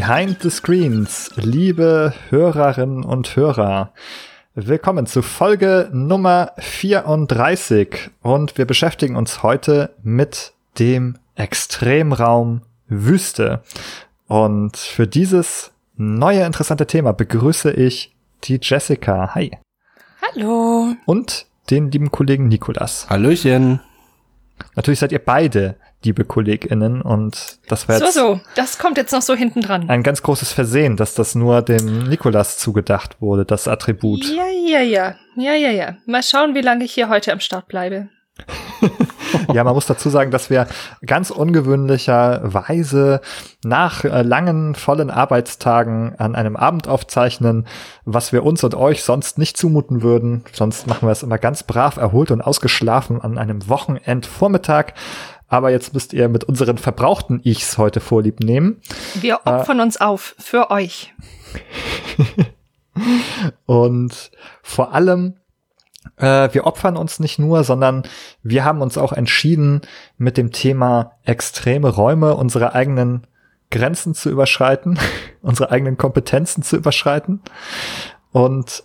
Behind the Screens, liebe Hörerinnen und Hörer, willkommen zu Folge Nummer 34 und wir beschäftigen uns heute mit dem Extremraum Wüste. Und für dieses neue interessante Thema begrüße ich die Jessica. Hi. Hallo. Und den lieben Kollegen Nikolas. Hallöchen. Natürlich seid ihr beide liebe KollegInnen und das war jetzt. So, so, das kommt jetzt noch so hinten dran. Ein ganz großes Versehen, dass das nur dem Nikolas zugedacht wurde, das Attribut. Ja, ja, ja. Ja, ja, ja. Mal schauen, wie lange ich hier heute am Start bleibe. ja, man muss dazu sagen, dass wir ganz ungewöhnlicherweise nach äh, langen, vollen Arbeitstagen an einem Abend aufzeichnen, was wir uns und euch sonst nicht zumuten würden. Sonst machen wir es immer ganz brav, erholt und ausgeschlafen an einem Wochenendvormittag. Aber jetzt müsst ihr mit unseren verbrauchten Ichs heute Vorlieb nehmen. Wir äh, opfern äh, uns auf für euch. und vor allem äh, wir opfern uns nicht nur, sondern wir haben uns auch entschieden, mit dem Thema extreme Räume unsere eigenen Grenzen zu überschreiten, unsere eigenen Kompetenzen zu überschreiten und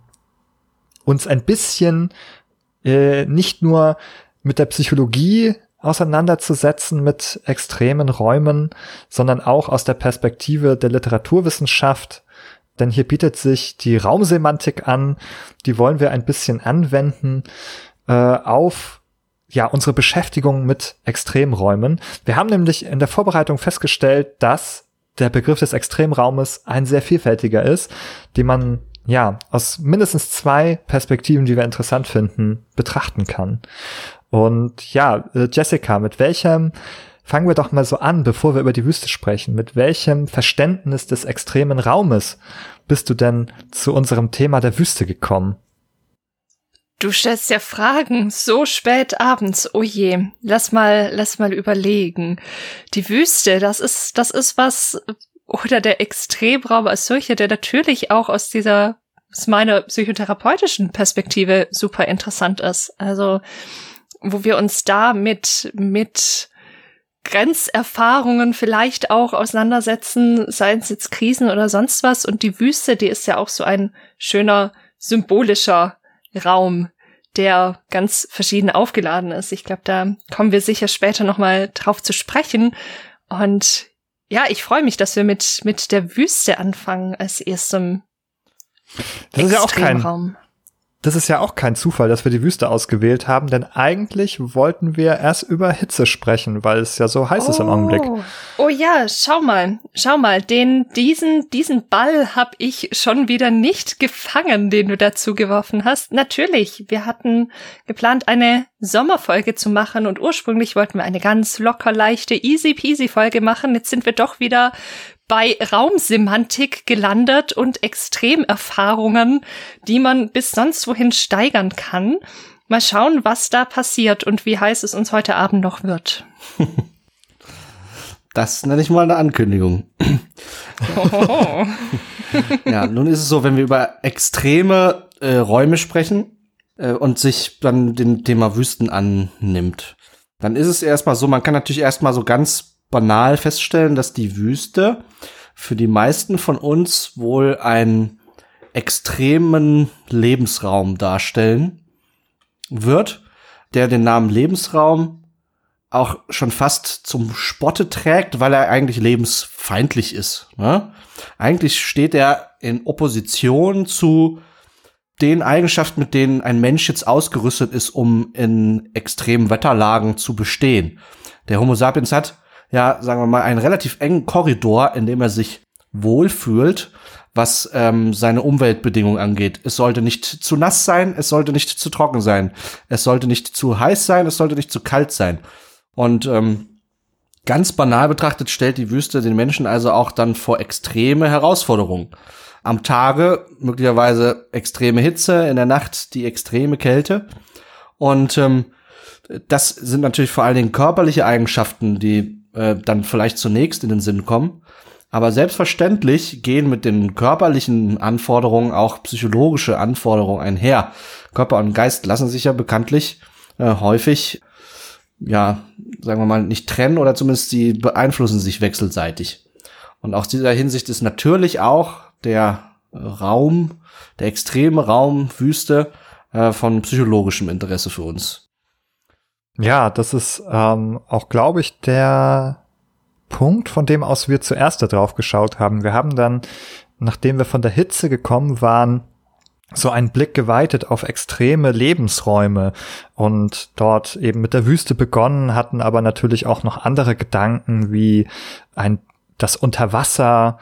uns ein bisschen äh, nicht nur mit der Psychologie auseinanderzusetzen mit extremen Räumen, sondern auch aus der Perspektive der Literaturwissenschaft denn hier bietet sich die Raumsemantik an, die wollen wir ein bisschen anwenden äh, auf ja unsere Beschäftigung mit Extremräumen. Wir haben nämlich in der Vorbereitung festgestellt, dass der Begriff des Extremraumes ein sehr vielfältiger ist, den man ja aus mindestens zwei Perspektiven, die wir interessant finden, betrachten kann. Und ja, äh, Jessica, mit welchem Fangen wir doch mal so an, bevor wir über die Wüste sprechen. Mit welchem Verständnis des extremen Raumes bist du denn zu unserem Thema der Wüste gekommen? Du stellst ja Fragen so spät abends. Oh je, lass mal, lass mal überlegen. Die Wüste, das ist, das ist was, oder der Extremraum als solcher, der natürlich auch aus dieser, aus meiner psychotherapeutischen Perspektive super interessant ist. Also, wo wir uns da mit, mit Grenzerfahrungen vielleicht auch auseinandersetzen, seien es jetzt Krisen oder sonst was. Und die Wüste, die ist ja auch so ein schöner symbolischer Raum, der ganz verschieden aufgeladen ist. Ich glaube, da kommen wir sicher später nochmal drauf zu sprechen. Und ja, ich freue mich, dass wir mit, mit der Wüste anfangen als erstem das ist ja auch kein, das ist ja auch kein Zufall, dass wir die Wüste ausgewählt haben, denn eigentlich wollten wir erst über Hitze sprechen, weil es ja so heiß oh. ist im Augenblick. Oh. oh ja, schau mal, schau mal, den diesen diesen Ball hab ich schon wieder nicht gefangen, den du dazu geworfen hast. Natürlich, wir hatten geplant eine Sommerfolge zu machen und ursprünglich wollten wir eine ganz locker leichte easy peasy Folge machen. Jetzt sind wir doch wieder bei Raumsemantik gelandet und Extremerfahrungen, die man bis sonst wohin steigern kann. Mal schauen, was da passiert und wie heiß es uns heute Abend noch wird. Das nenne ich mal eine Ankündigung. Oh. ja, nun ist es so, wenn wir über extreme äh, Räume sprechen äh, und sich dann dem Thema Wüsten annimmt, dann ist es erstmal so, man kann natürlich erstmal so ganz banal feststellen, dass die Wüste für die meisten von uns wohl einen extremen Lebensraum darstellen wird, der den Namen Lebensraum auch schon fast zum Spotte trägt, weil er eigentlich lebensfeindlich ist. Ne? Eigentlich steht er in Opposition zu den Eigenschaften, mit denen ein Mensch jetzt ausgerüstet ist, um in extremen Wetterlagen zu bestehen. Der Homo sapiens hat ja, sagen wir mal, einen relativ engen Korridor, in dem er sich wohlfühlt, was ähm, seine Umweltbedingungen angeht. Es sollte nicht zu nass sein, es sollte nicht zu trocken sein, es sollte nicht zu heiß sein, es sollte nicht zu kalt sein. Und ähm, ganz banal betrachtet stellt die Wüste den Menschen also auch dann vor extreme Herausforderungen. Am Tage möglicherweise extreme Hitze, in der Nacht die extreme Kälte. Und ähm, das sind natürlich vor allen Dingen körperliche Eigenschaften, die äh, dann vielleicht zunächst in den Sinn kommen. Aber selbstverständlich gehen mit den körperlichen Anforderungen auch psychologische Anforderungen einher. Körper und Geist lassen sich ja bekanntlich äh, häufig, ja, sagen wir mal, nicht trennen oder zumindest sie beeinflussen sich wechselseitig. Und aus dieser Hinsicht ist natürlich auch der Raum, der extreme Raum Wüste äh, von psychologischem Interesse für uns. Ja, das ist ähm, auch, glaube ich, der Punkt, von dem aus wir zuerst da drauf geschaut haben. Wir haben dann, nachdem wir von der Hitze gekommen waren, so einen Blick geweitet auf extreme Lebensräume und dort eben mit der Wüste begonnen, hatten aber natürlich auch noch andere Gedanken wie ein, das Unterwasser,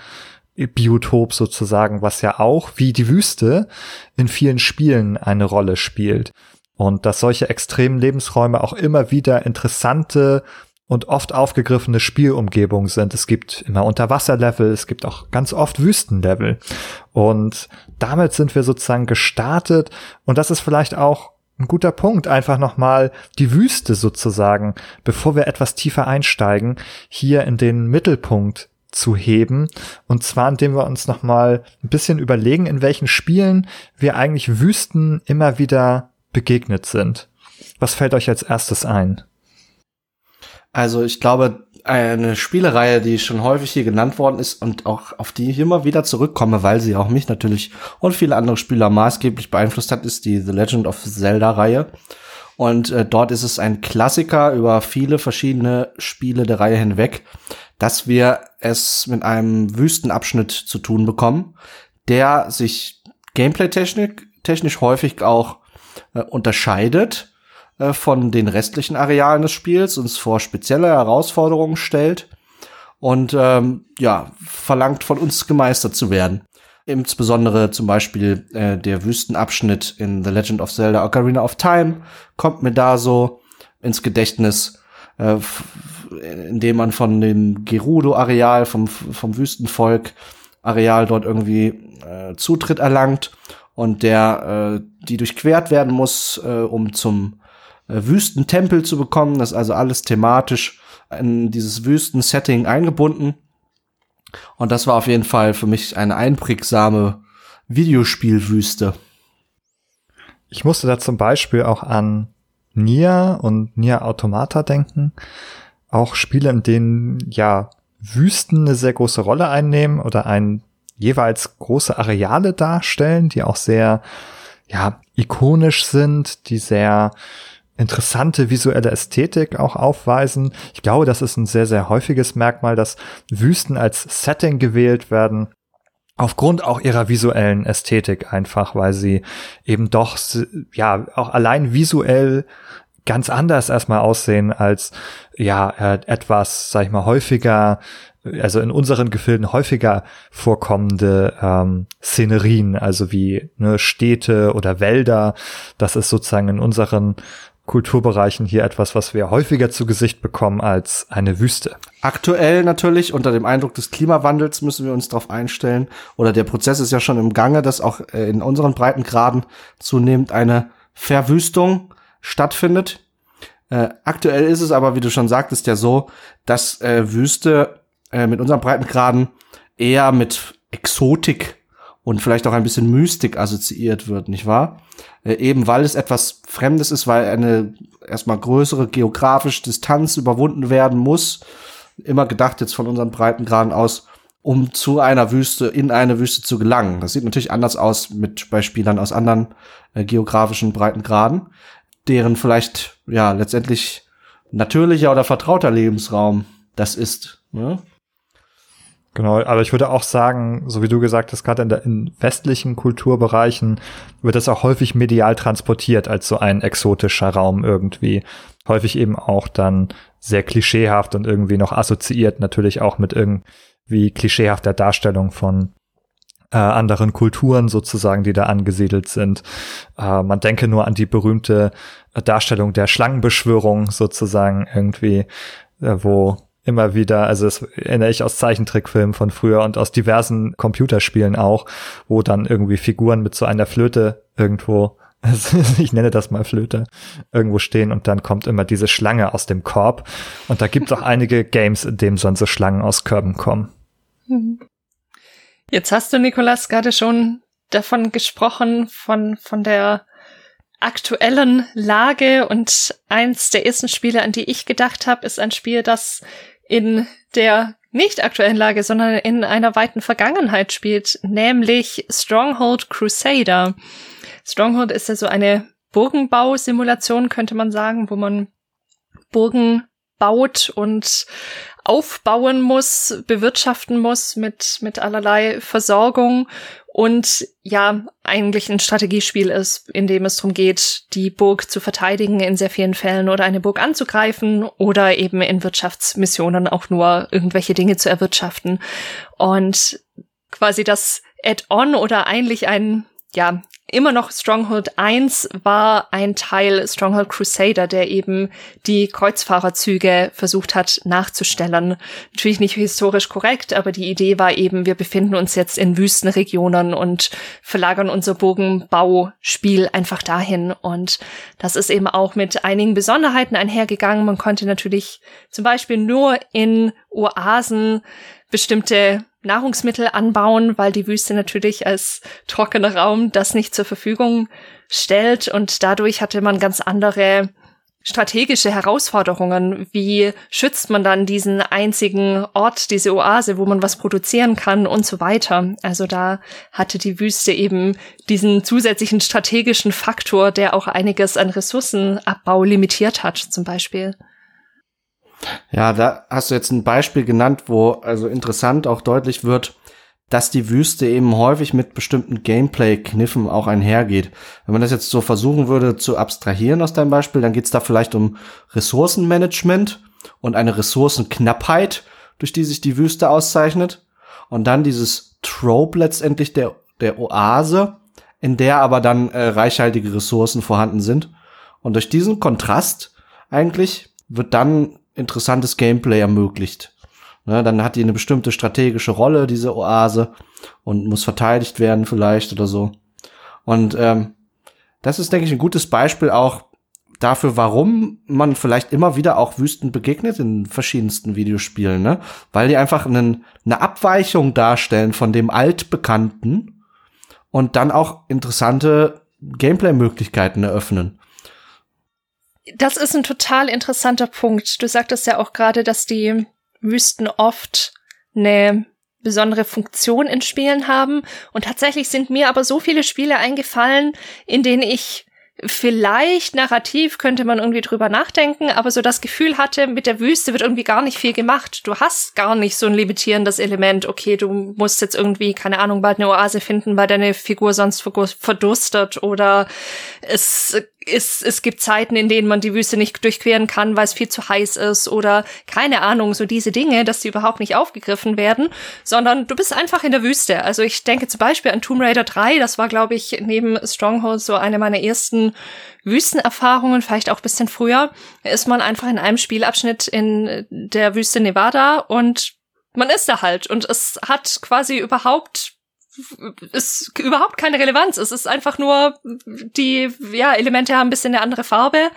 Biotop sozusagen, was ja auch wie die Wüste in vielen Spielen eine Rolle spielt. Und dass solche extremen Lebensräume auch immer wieder interessante und oft aufgegriffene Spielumgebungen sind. Es gibt immer Unterwasserlevel, es gibt auch ganz oft Wüstenlevel. Und damit sind wir sozusagen gestartet. Und das ist vielleicht auch ein guter Punkt, einfach nochmal die Wüste sozusagen, bevor wir etwas tiefer einsteigen, hier in den Mittelpunkt zu heben. Und zwar, indem wir uns nochmal ein bisschen überlegen, in welchen Spielen wir eigentlich Wüsten immer wieder begegnet sind. Was fällt euch als erstes ein? Also ich glaube, eine Spielereihe, die schon häufig hier genannt worden ist und auch auf die ich immer wieder zurückkomme, weil sie auch mich natürlich und viele andere Spieler maßgeblich beeinflusst hat, ist die The Legend of Zelda-Reihe. Und äh, dort ist es ein Klassiker über viele verschiedene Spiele der Reihe hinweg, dass wir es mit einem Wüstenabschnitt zu tun bekommen, der sich gameplay-technisch technisch häufig auch äh, unterscheidet äh, von den restlichen Arealen des Spiels, uns vor spezielle Herausforderungen stellt und ähm, ja, verlangt von uns gemeistert zu werden. Insbesondere zum Beispiel äh, der Wüstenabschnitt in The Legend of Zelda Ocarina of Time kommt mir da so ins Gedächtnis, äh, indem man von dem Gerudo-Areal, vom, vom Wüstenvolk Areal dort irgendwie äh, Zutritt erlangt und der äh, die durchquert werden muss, äh, um zum äh, Wüstentempel zu bekommen. Das ist also alles thematisch in dieses Wüstensetting eingebunden. Und das war auf jeden Fall für mich eine einprägsame Videospielwüste. Ich musste da zum Beispiel auch an Nier und Nier Automata denken. Auch Spiele, in denen ja Wüsten eine sehr große Rolle einnehmen oder ein jeweils große Areale darstellen, die auch sehr ja ikonisch sind, die sehr interessante visuelle Ästhetik auch aufweisen. Ich glaube, das ist ein sehr, sehr häufiges Merkmal, dass Wüsten als Setting gewählt werden. Aufgrund auch ihrer visuellen Ästhetik einfach, weil sie eben doch, ja, auch allein visuell ganz anders erstmal aussehen als, ja, äh, etwas, sag ich mal, häufiger also in unseren Gefilden häufiger vorkommende ähm, Szenerien, also wie ne, Städte oder Wälder. Das ist sozusagen in unseren Kulturbereichen hier etwas, was wir häufiger zu Gesicht bekommen als eine Wüste. Aktuell natürlich unter dem Eindruck des Klimawandels müssen wir uns darauf einstellen, oder der Prozess ist ja schon im Gange, dass auch äh, in unseren Breitengraden zunehmend eine Verwüstung stattfindet. Äh, aktuell ist es aber, wie du schon sagtest, ja so, dass äh, Wüste äh, mit unseren Breitengraden eher mit Exotik und vielleicht auch ein bisschen Mystik assoziiert wird, nicht wahr? Äh, eben weil es etwas Fremdes ist, weil eine erstmal größere geografische Distanz überwunden werden muss. Immer gedacht jetzt von unseren Breitengraden aus, um zu einer Wüste, in eine Wüste zu gelangen. Das sieht natürlich anders aus mit Beispielern aus anderen äh, geografischen Breitengraden, deren vielleicht, ja, letztendlich natürlicher oder vertrauter Lebensraum das ist. Ne? Genau, aber ich würde auch sagen, so wie du gesagt hast, gerade in, der, in westlichen Kulturbereichen wird das auch häufig medial transportiert als so ein exotischer Raum irgendwie. Häufig eben auch dann sehr klischeehaft und irgendwie noch assoziiert natürlich auch mit irgendwie klischeehafter Darstellung von äh, anderen Kulturen sozusagen, die da angesiedelt sind. Äh, man denke nur an die berühmte Darstellung der Schlangenbeschwörung sozusagen irgendwie, äh, wo immer wieder, also das erinnere ich aus Zeichentrickfilmen von früher und aus diversen Computerspielen auch, wo dann irgendwie Figuren mit so einer Flöte irgendwo, ich nenne das mal Flöte, irgendwo stehen und dann kommt immer diese Schlange aus dem Korb. Und da gibt es auch einige Games, in denen sonst so Schlangen aus Körben kommen. Jetzt hast du, Nikolas, gerade schon davon gesprochen, von, von der aktuellen Lage und eins der ersten Spiele, an die ich gedacht habe, ist ein Spiel, das in der nicht aktuellen Lage, sondern in einer weiten Vergangenheit spielt, nämlich Stronghold Crusader. Stronghold ist ja so eine Burgenbausimulation, könnte man sagen, wo man Burgen baut und aufbauen muss, bewirtschaften muss mit, mit allerlei Versorgung und ja, eigentlich ein Strategiespiel ist, in dem es darum geht, die Burg zu verteidigen in sehr vielen Fällen oder eine Burg anzugreifen oder eben in Wirtschaftsmissionen auch nur irgendwelche Dinge zu erwirtschaften. Und quasi das Add-on oder eigentlich ein ja, immer noch Stronghold 1 war ein Teil Stronghold Crusader, der eben die Kreuzfahrerzüge versucht hat nachzustellen. Natürlich nicht historisch korrekt, aber die Idee war eben, wir befinden uns jetzt in Wüstenregionen und verlagern unser Burgenbauspiel einfach dahin. Und das ist eben auch mit einigen Besonderheiten einhergegangen. Man konnte natürlich zum Beispiel nur in Oasen bestimmte Nahrungsmittel anbauen, weil die Wüste natürlich als trockener Raum das nicht zur Verfügung stellt und dadurch hatte man ganz andere strategische Herausforderungen. Wie schützt man dann diesen einzigen Ort, diese Oase, wo man was produzieren kann und so weiter. Also da hatte die Wüste eben diesen zusätzlichen strategischen Faktor, der auch einiges an Ressourcenabbau limitiert hat, zum Beispiel. Ja, da hast du jetzt ein Beispiel genannt, wo also interessant auch deutlich wird, dass die Wüste eben häufig mit bestimmten Gameplay-Kniffen auch einhergeht. Wenn man das jetzt so versuchen würde zu abstrahieren aus deinem Beispiel, dann geht es da vielleicht um Ressourcenmanagement und eine Ressourcenknappheit, durch die sich die Wüste auszeichnet. Und dann dieses Trope letztendlich der, der Oase, in der aber dann äh, reichhaltige Ressourcen vorhanden sind. Und durch diesen Kontrast eigentlich wird dann interessantes Gameplay ermöglicht. Ne, dann hat die eine bestimmte strategische Rolle, diese Oase, und muss verteidigt werden vielleicht oder so. Und ähm, das ist, denke ich, ein gutes Beispiel auch dafür, warum man vielleicht immer wieder auch Wüsten begegnet in verschiedensten Videospielen, ne? Weil die einfach einen, eine Abweichung darstellen von dem Altbekannten und dann auch interessante Gameplay-Möglichkeiten eröffnen. Das ist ein total interessanter Punkt. Du sagtest ja auch gerade, dass die Wüsten oft eine besondere Funktion in Spielen haben. Und tatsächlich sind mir aber so viele Spiele eingefallen, in denen ich vielleicht narrativ könnte man irgendwie drüber nachdenken, aber so das Gefühl hatte, mit der Wüste wird irgendwie gar nicht viel gemacht. Du hast gar nicht so ein limitierendes Element. Okay, du musst jetzt irgendwie, keine Ahnung, bald eine Oase finden, weil deine Figur sonst verdurstet oder es es, es gibt Zeiten, in denen man die Wüste nicht durchqueren kann, weil es viel zu heiß ist oder keine Ahnung, so diese Dinge, dass die überhaupt nicht aufgegriffen werden, sondern du bist einfach in der Wüste. Also ich denke zum Beispiel an Tomb Raider 3, das war, glaube ich, neben Stronghold so eine meiner ersten Wüstenerfahrungen, vielleicht auch bisschen früher, ist man einfach in einem Spielabschnitt in der Wüste Nevada und man ist da halt. Und es hat quasi überhaupt ist überhaupt keine Relevanz. Es ist einfach nur, die ja, Elemente haben ein bisschen eine andere Farbe,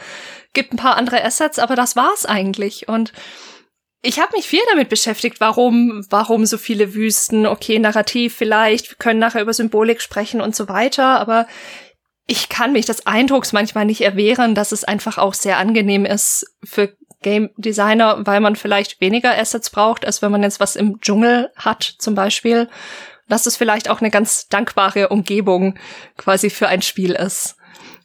gibt ein paar andere Assets, aber das war's eigentlich. Und ich habe mich viel damit beschäftigt, warum, warum so viele Wüsten, okay, narrativ vielleicht, wir können nachher über Symbolik sprechen und so weiter, aber ich kann mich des Eindrucks manchmal nicht erwehren, dass es einfach auch sehr angenehm ist für Game Designer, weil man vielleicht weniger Assets braucht, als wenn man jetzt was im Dschungel hat, zum Beispiel dass es vielleicht auch eine ganz dankbare Umgebung quasi für ein Spiel ist.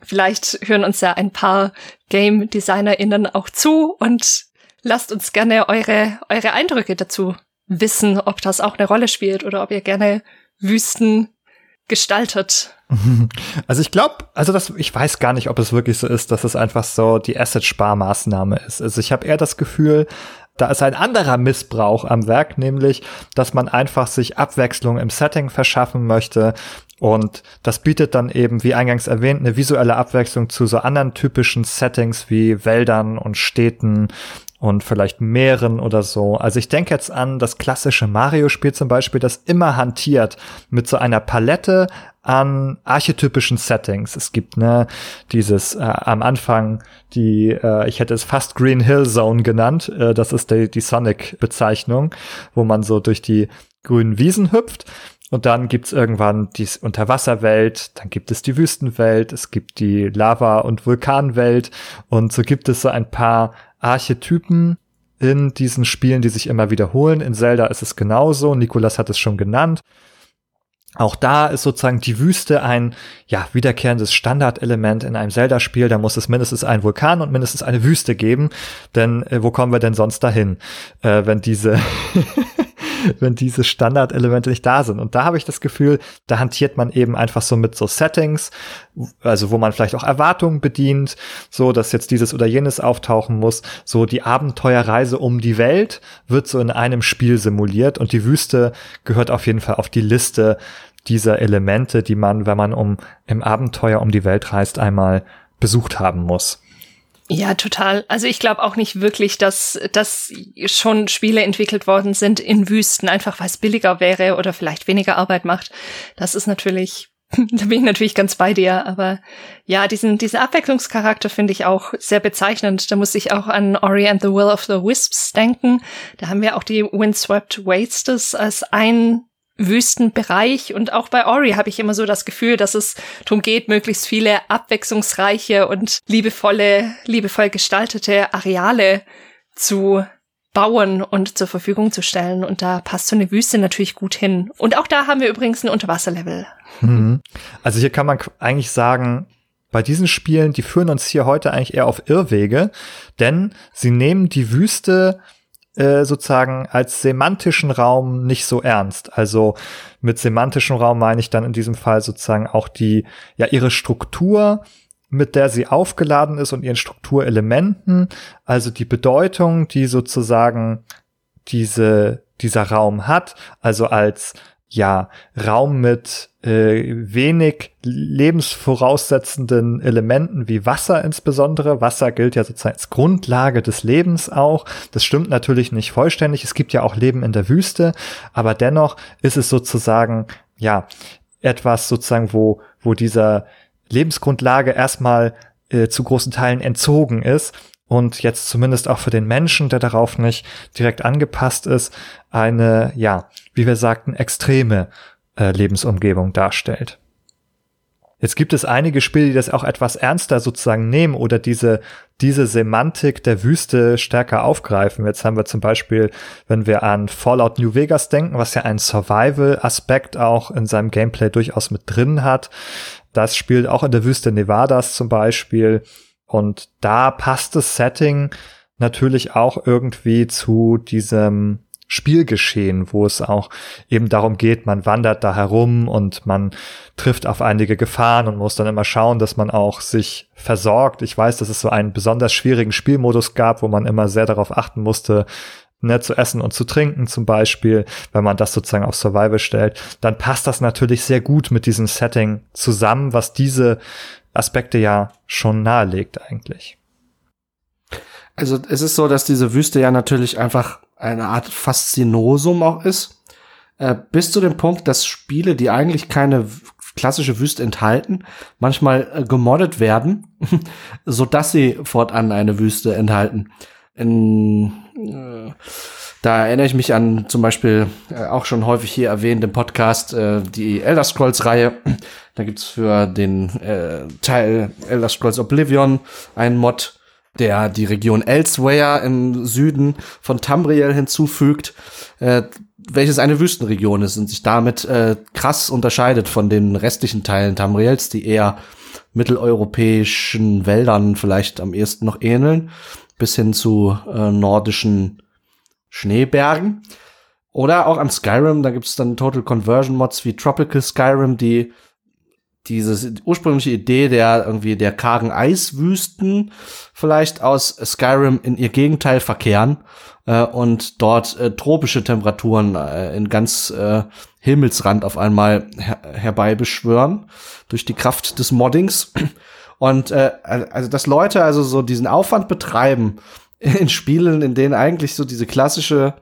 Vielleicht hören uns ja ein paar Game DesignerInnen auch zu und lasst uns gerne eure, eure Eindrücke dazu wissen, ob das auch eine Rolle spielt oder ob ihr gerne Wüsten gestaltet. Also ich glaube, also das, ich weiß gar nicht, ob es wirklich so ist, dass es einfach so die Asset-Sparmaßnahme ist. Also ich habe eher das Gefühl, da ist ein anderer Missbrauch am Werk, nämlich, dass man einfach sich Abwechslung im Setting verschaffen möchte. Und das bietet dann eben, wie eingangs erwähnt, eine visuelle Abwechslung zu so anderen typischen Settings wie Wäldern und Städten und vielleicht Meeren oder so. Also ich denke jetzt an das klassische Mario-Spiel zum Beispiel, das immer hantiert mit so einer Palette an archetypischen Settings. Es gibt ne dieses äh, am Anfang die, äh, ich hätte es fast Green Hill Zone genannt. Äh, das ist die, die Sonic-Bezeichnung, wo man so durch die grünen Wiesen hüpft. Und dann gibt's irgendwann die Unterwasserwelt, dann gibt es die Wüstenwelt, es gibt die Lava- und Vulkanwelt und so gibt es so ein paar Archetypen in diesen Spielen, die sich immer wiederholen. In Zelda ist es genauso. Nikolas hat es schon genannt. Auch da ist sozusagen die Wüste ein ja wiederkehrendes Standardelement in einem Zelda-Spiel. Da muss es mindestens einen Vulkan und mindestens eine Wüste geben. Denn äh, wo kommen wir denn sonst dahin, äh, wenn diese wenn diese Standardelemente nicht da sind. Und da habe ich das Gefühl, da hantiert man eben einfach so mit so Settings, also wo man vielleicht auch Erwartungen bedient, so dass jetzt dieses oder jenes auftauchen muss. So die Abenteuerreise um die Welt wird so in einem Spiel simuliert und die Wüste gehört auf jeden Fall auf die Liste dieser Elemente, die man, wenn man um im Abenteuer um die Welt reist, einmal besucht haben muss. Ja, total. Also ich glaube auch nicht wirklich, dass, dass schon Spiele entwickelt worden sind in Wüsten, einfach weil es billiger wäre oder vielleicht weniger Arbeit macht. Das ist natürlich, da bin ich natürlich ganz bei dir. Aber ja, diesen, diesen Abwechslungscharakter finde ich auch sehr bezeichnend. Da muss ich auch an Ori and the Will of the Wisps denken. Da haben wir auch die Windswept Wastes als ein Wüstenbereich. Und auch bei Ori habe ich immer so das Gefühl, dass es darum geht, möglichst viele abwechslungsreiche und liebevolle, liebevoll gestaltete Areale zu bauen und zur Verfügung zu stellen. Und da passt so eine Wüste natürlich gut hin. Und auch da haben wir übrigens ein Unterwasserlevel. Mhm. Also hier kann man eigentlich sagen, bei diesen Spielen, die führen uns hier heute eigentlich eher auf Irrwege, denn sie nehmen die Wüste äh, sozusagen als semantischen Raum nicht so ernst. Also mit semantischem Raum meine ich dann in diesem Fall sozusagen auch die, ja, ihre Struktur, mit der sie aufgeladen ist und ihren Strukturelementen, also die Bedeutung, die sozusagen diese, dieser Raum hat, also als ja, Raum mit äh, wenig lebensvoraussetzenden Elementen wie Wasser insbesondere. Wasser gilt ja sozusagen als Grundlage des Lebens auch. Das stimmt natürlich nicht vollständig. Es gibt ja auch Leben in der Wüste, aber dennoch ist es sozusagen, ja, etwas sozusagen, wo, wo dieser Lebensgrundlage erstmal äh, zu großen Teilen entzogen ist und jetzt zumindest auch für den Menschen, der darauf nicht direkt angepasst ist, eine, ja, wie wir sagten, extreme äh, Lebensumgebung darstellt. Jetzt gibt es einige Spiele, die das auch etwas ernster sozusagen nehmen oder diese, diese Semantik der Wüste stärker aufgreifen. Jetzt haben wir zum Beispiel, wenn wir an Fallout New Vegas denken, was ja einen Survival-Aspekt auch in seinem Gameplay durchaus mit drin hat. Das spielt auch in der Wüste Nevadas zum Beispiel. Und da passt das Setting natürlich auch irgendwie zu diesem Spielgeschehen, wo es auch eben darum geht, man wandert da herum und man trifft auf einige Gefahren und muss dann immer schauen, dass man auch sich versorgt. Ich weiß, dass es so einen besonders schwierigen Spielmodus gab, wo man immer sehr darauf achten musste, ne, zu essen und zu trinken zum Beispiel, wenn man das sozusagen auf Survival stellt, dann passt das natürlich sehr gut mit diesem Setting zusammen, was diese Aspekte ja schon nahelegt eigentlich. Also es ist so, dass diese Wüste ja natürlich einfach eine Art Faszinosum auch ist. Äh, bis zu dem Punkt, dass Spiele, die eigentlich keine klassische Wüste enthalten, manchmal äh, gemoddet werden, so dass sie fortan eine Wüste enthalten. In, äh, da erinnere ich mich an zum Beispiel äh, auch schon häufig hier erwähnt im Podcast äh, die Elder Scrolls Reihe. Da gibt's für den äh, Teil Elder Scrolls Oblivion einen Mod, der die Region Elsewhere im Süden von Tamriel hinzufügt, äh, welches eine Wüstenregion ist und sich damit äh, krass unterscheidet von den restlichen Teilen Tamriels, die eher mitteleuropäischen Wäldern vielleicht am ehesten noch ähneln, bis hin zu äh, nordischen Schneebergen. Oder auch an Skyrim, da gibt's dann Total Conversion Mods wie Tropical Skyrim, die diese ursprüngliche Idee der irgendwie der kargen Eiswüsten vielleicht aus Skyrim in ihr Gegenteil verkehren äh, und dort äh, tropische Temperaturen äh, in ganz äh, Himmelsrand auf einmal her herbeibeschwören durch die Kraft des Moddings. Und äh, also dass Leute also so diesen Aufwand betreiben in Spielen, in denen eigentlich so diese klassische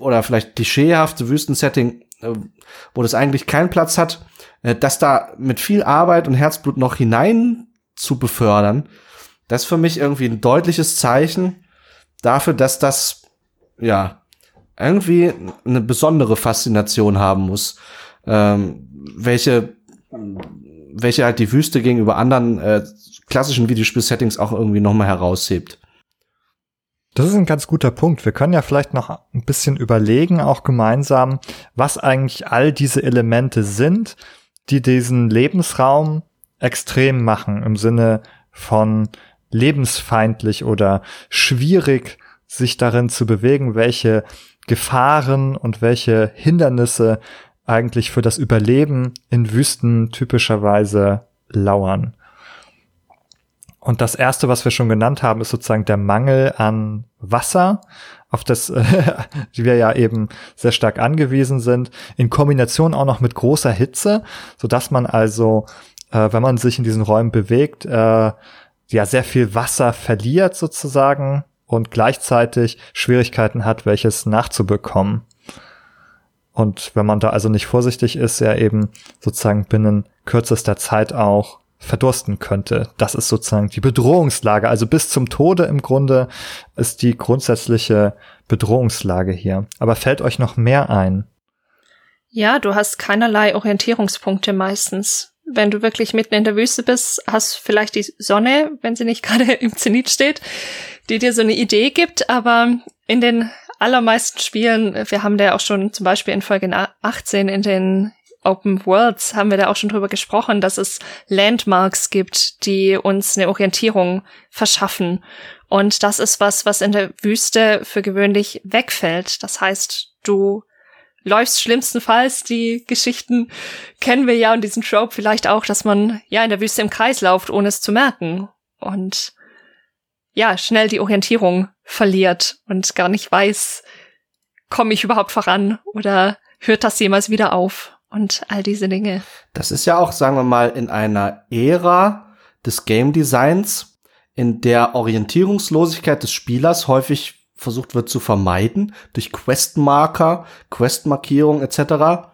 oder vielleicht klischeehafte Wüstensetting, äh, wo das eigentlich keinen Platz hat, das da mit viel Arbeit und Herzblut noch hinein zu befördern, das ist für mich irgendwie ein deutliches Zeichen dafür, dass das, ja, irgendwie eine besondere Faszination haben muss, ähm, welche, welche halt die Wüste gegenüber anderen äh, klassischen Videospiel-Settings auch irgendwie noch mal heraushebt. Das ist ein ganz guter Punkt. Wir können ja vielleicht noch ein bisschen überlegen, auch gemeinsam, was eigentlich all diese Elemente sind, die diesen Lebensraum extrem machen, im Sinne von lebensfeindlich oder schwierig, sich darin zu bewegen, welche Gefahren und welche Hindernisse eigentlich für das Überleben in Wüsten typischerweise lauern. Und das erste, was wir schon genannt haben, ist sozusagen der Mangel an Wasser, auf das äh, wir ja eben sehr stark angewiesen sind, in Kombination auch noch mit großer Hitze, so dass man also, äh, wenn man sich in diesen Räumen bewegt, äh, ja sehr viel Wasser verliert sozusagen und gleichzeitig Schwierigkeiten hat, welches nachzubekommen. Und wenn man da also nicht vorsichtig ist, er eben sozusagen binnen kürzester Zeit auch verdursten könnte. Das ist sozusagen die Bedrohungslage. Also bis zum Tode im Grunde ist die grundsätzliche Bedrohungslage hier. Aber fällt euch noch mehr ein? Ja, du hast keinerlei Orientierungspunkte meistens. Wenn du wirklich mitten in der Wüste bist, hast vielleicht die Sonne, wenn sie nicht gerade im Zenit steht, die dir so eine Idee gibt, aber in den allermeisten Spielen, wir haben da auch schon zum Beispiel in Folge 18 in den Open Worlds haben wir da auch schon drüber gesprochen, dass es Landmarks gibt, die uns eine Orientierung verschaffen. Und das ist was, was in der Wüste für gewöhnlich wegfällt. Das heißt, du läufst schlimmstenfalls, die Geschichten kennen wir ja und diesen Trope vielleicht auch, dass man ja in der Wüste im Kreis lauft, ohne es zu merken. Und ja, schnell die Orientierung verliert und gar nicht weiß, komme ich überhaupt voran oder hört das jemals wieder auf? Und all diese Dinge. Das ist ja auch, sagen wir mal, in einer Ära des Game Designs, in der Orientierungslosigkeit des Spielers häufig versucht wird zu vermeiden durch Questmarker, Questmarkierung etc.,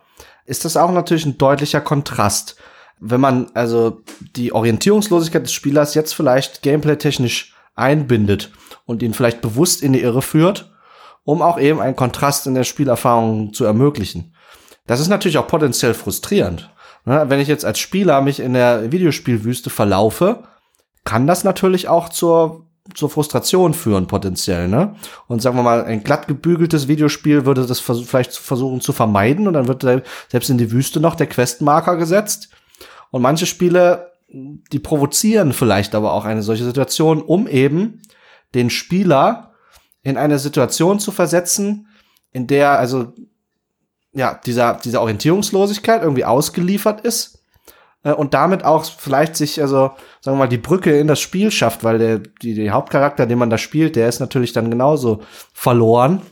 ist das auch natürlich ein deutlicher Kontrast. Wenn man also die Orientierungslosigkeit des Spielers jetzt vielleicht gameplay-technisch einbindet und ihn vielleicht bewusst in die Irre führt, um auch eben einen Kontrast in der Spielerfahrung zu ermöglichen. Das ist natürlich auch potenziell frustrierend. Ne? Wenn ich jetzt als Spieler mich in der Videospielwüste verlaufe, kann das natürlich auch zur zur Frustration führen potenziell, ne? Und sagen wir mal, ein glatt gebügeltes Videospiel würde das vers vielleicht versuchen zu vermeiden und dann wird selbst in die Wüste noch der Questmarker gesetzt. Und manche Spiele, die provozieren vielleicht aber auch eine solche Situation, um eben den Spieler in eine Situation zu versetzen, in der also ja, dieser, dieser Orientierungslosigkeit irgendwie ausgeliefert ist äh, und damit auch vielleicht sich, also, sagen wir mal, die Brücke in das Spiel schafft, weil der, die, der Hauptcharakter, den man da spielt, der ist natürlich dann genauso verloren,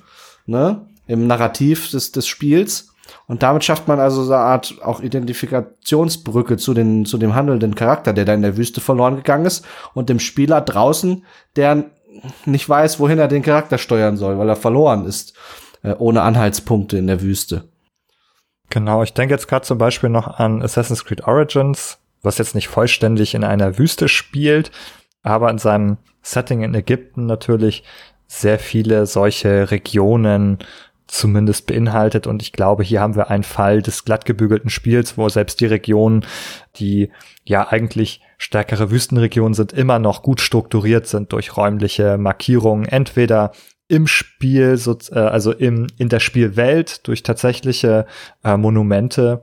ne, im Narrativ des, des Spiels. Und damit schafft man also so eine Art auch Identifikationsbrücke zu, den, zu dem handelnden Charakter, der da in der Wüste verloren gegangen ist und dem Spieler draußen, der nicht weiß, wohin er den Charakter steuern soll, weil er verloren ist äh, ohne Anhaltspunkte in der Wüste. Genau, ich denke jetzt gerade zum Beispiel noch an Assassin's Creed Origins, was jetzt nicht vollständig in einer Wüste spielt, aber in seinem Setting in Ägypten natürlich sehr viele solche Regionen zumindest beinhaltet. Und ich glaube, hier haben wir einen Fall des glattgebügelten Spiels, wo selbst die Regionen, die ja eigentlich stärkere Wüstenregionen sind, immer noch gut strukturiert sind durch räumliche Markierungen, entweder im Spiel, so, äh, also im, in der Spielwelt durch tatsächliche äh, Monumente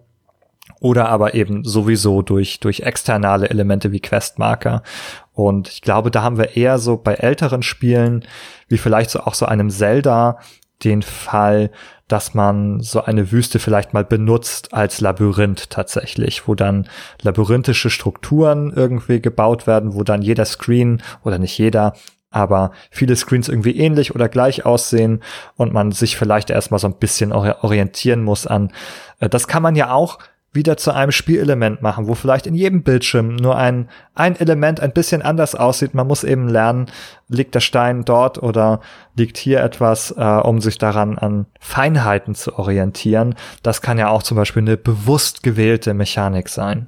oder aber eben sowieso durch, durch externe Elemente wie Questmarker. Und ich glaube, da haben wir eher so bei älteren Spielen, wie vielleicht so auch so einem Zelda, den Fall, dass man so eine Wüste vielleicht mal benutzt als Labyrinth tatsächlich, wo dann labyrinthische Strukturen irgendwie gebaut werden, wo dann jeder Screen oder nicht jeder, aber viele Screens irgendwie ähnlich oder gleich aussehen und man sich vielleicht erstmal so ein bisschen orientieren muss an. Äh, das kann man ja auch wieder zu einem Spielelement machen, wo vielleicht in jedem Bildschirm nur ein, ein Element ein bisschen anders aussieht. Man muss eben lernen, liegt der Stein dort oder liegt hier etwas, äh, um sich daran an Feinheiten zu orientieren. Das kann ja auch zum Beispiel eine bewusst gewählte Mechanik sein.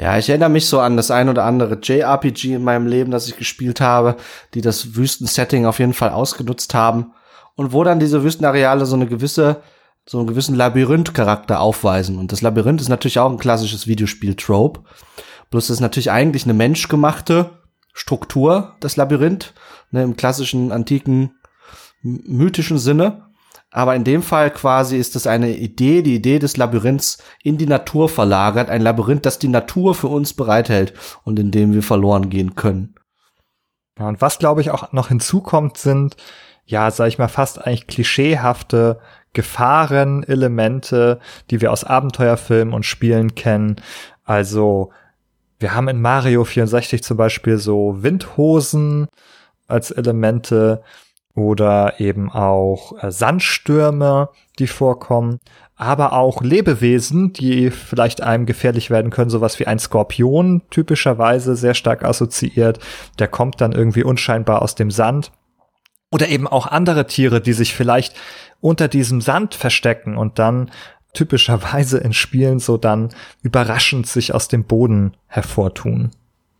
Ja, ich erinnere mich so an das ein oder andere JRPG in meinem Leben, das ich gespielt habe, die das Wüstensetting auf jeden Fall ausgenutzt haben und wo dann diese Wüstenareale so eine gewisse so einen gewissen Labyrinth-Charakter aufweisen. Und das Labyrinth ist natürlich auch ein klassisches Videospiel-Trope. Bloß ist natürlich eigentlich eine menschgemachte Struktur, das Labyrinth, ne, im klassischen antiken mythischen Sinne. Aber in dem Fall quasi ist es eine Idee, die Idee des Labyrinths in die Natur verlagert. Ein Labyrinth, das die Natur für uns bereithält und in dem wir verloren gehen können. Ja, und was glaube ich auch noch hinzukommt, sind, ja, sag ich mal, fast eigentlich klischeehafte Gefahrenelemente, die wir aus Abenteuerfilmen und Spielen kennen. Also, wir haben in Mario 64 zum Beispiel so Windhosen als Elemente oder eben auch äh, Sandstürme, die vorkommen, aber auch Lebewesen, die vielleicht einem gefährlich werden können, sowas wie ein Skorpion, typischerweise sehr stark assoziiert, der kommt dann irgendwie unscheinbar aus dem Sand. Oder eben auch andere Tiere, die sich vielleicht unter diesem Sand verstecken und dann typischerweise in Spielen so dann überraschend sich aus dem Boden hervortun.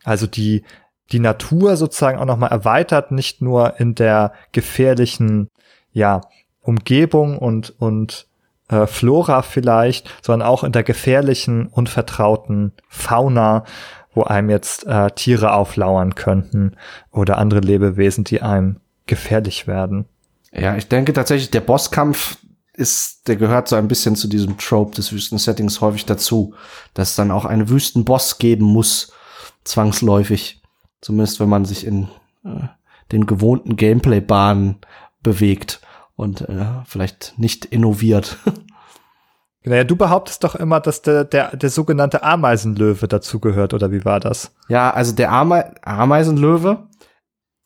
Also die die Natur sozusagen auch nochmal erweitert, nicht nur in der gefährlichen, ja, Umgebung und, und äh, Flora vielleicht, sondern auch in der gefährlichen, unvertrauten Fauna, wo einem jetzt äh, Tiere auflauern könnten oder andere Lebewesen, die einem gefährlich werden. Ja, ich denke tatsächlich, der Bosskampf ist, der gehört so ein bisschen zu diesem Trope des Wüstensettings häufig dazu, dass es dann auch einen Wüstenboss geben muss, zwangsläufig. Zumindest wenn man sich in äh, den gewohnten Gameplay-Bahnen bewegt und äh, vielleicht nicht innoviert. Naja, du behauptest doch immer, dass der, der, der sogenannte Ameisenlöwe dazugehört, oder wie war das? Ja, also der Ame Ameisenlöwe,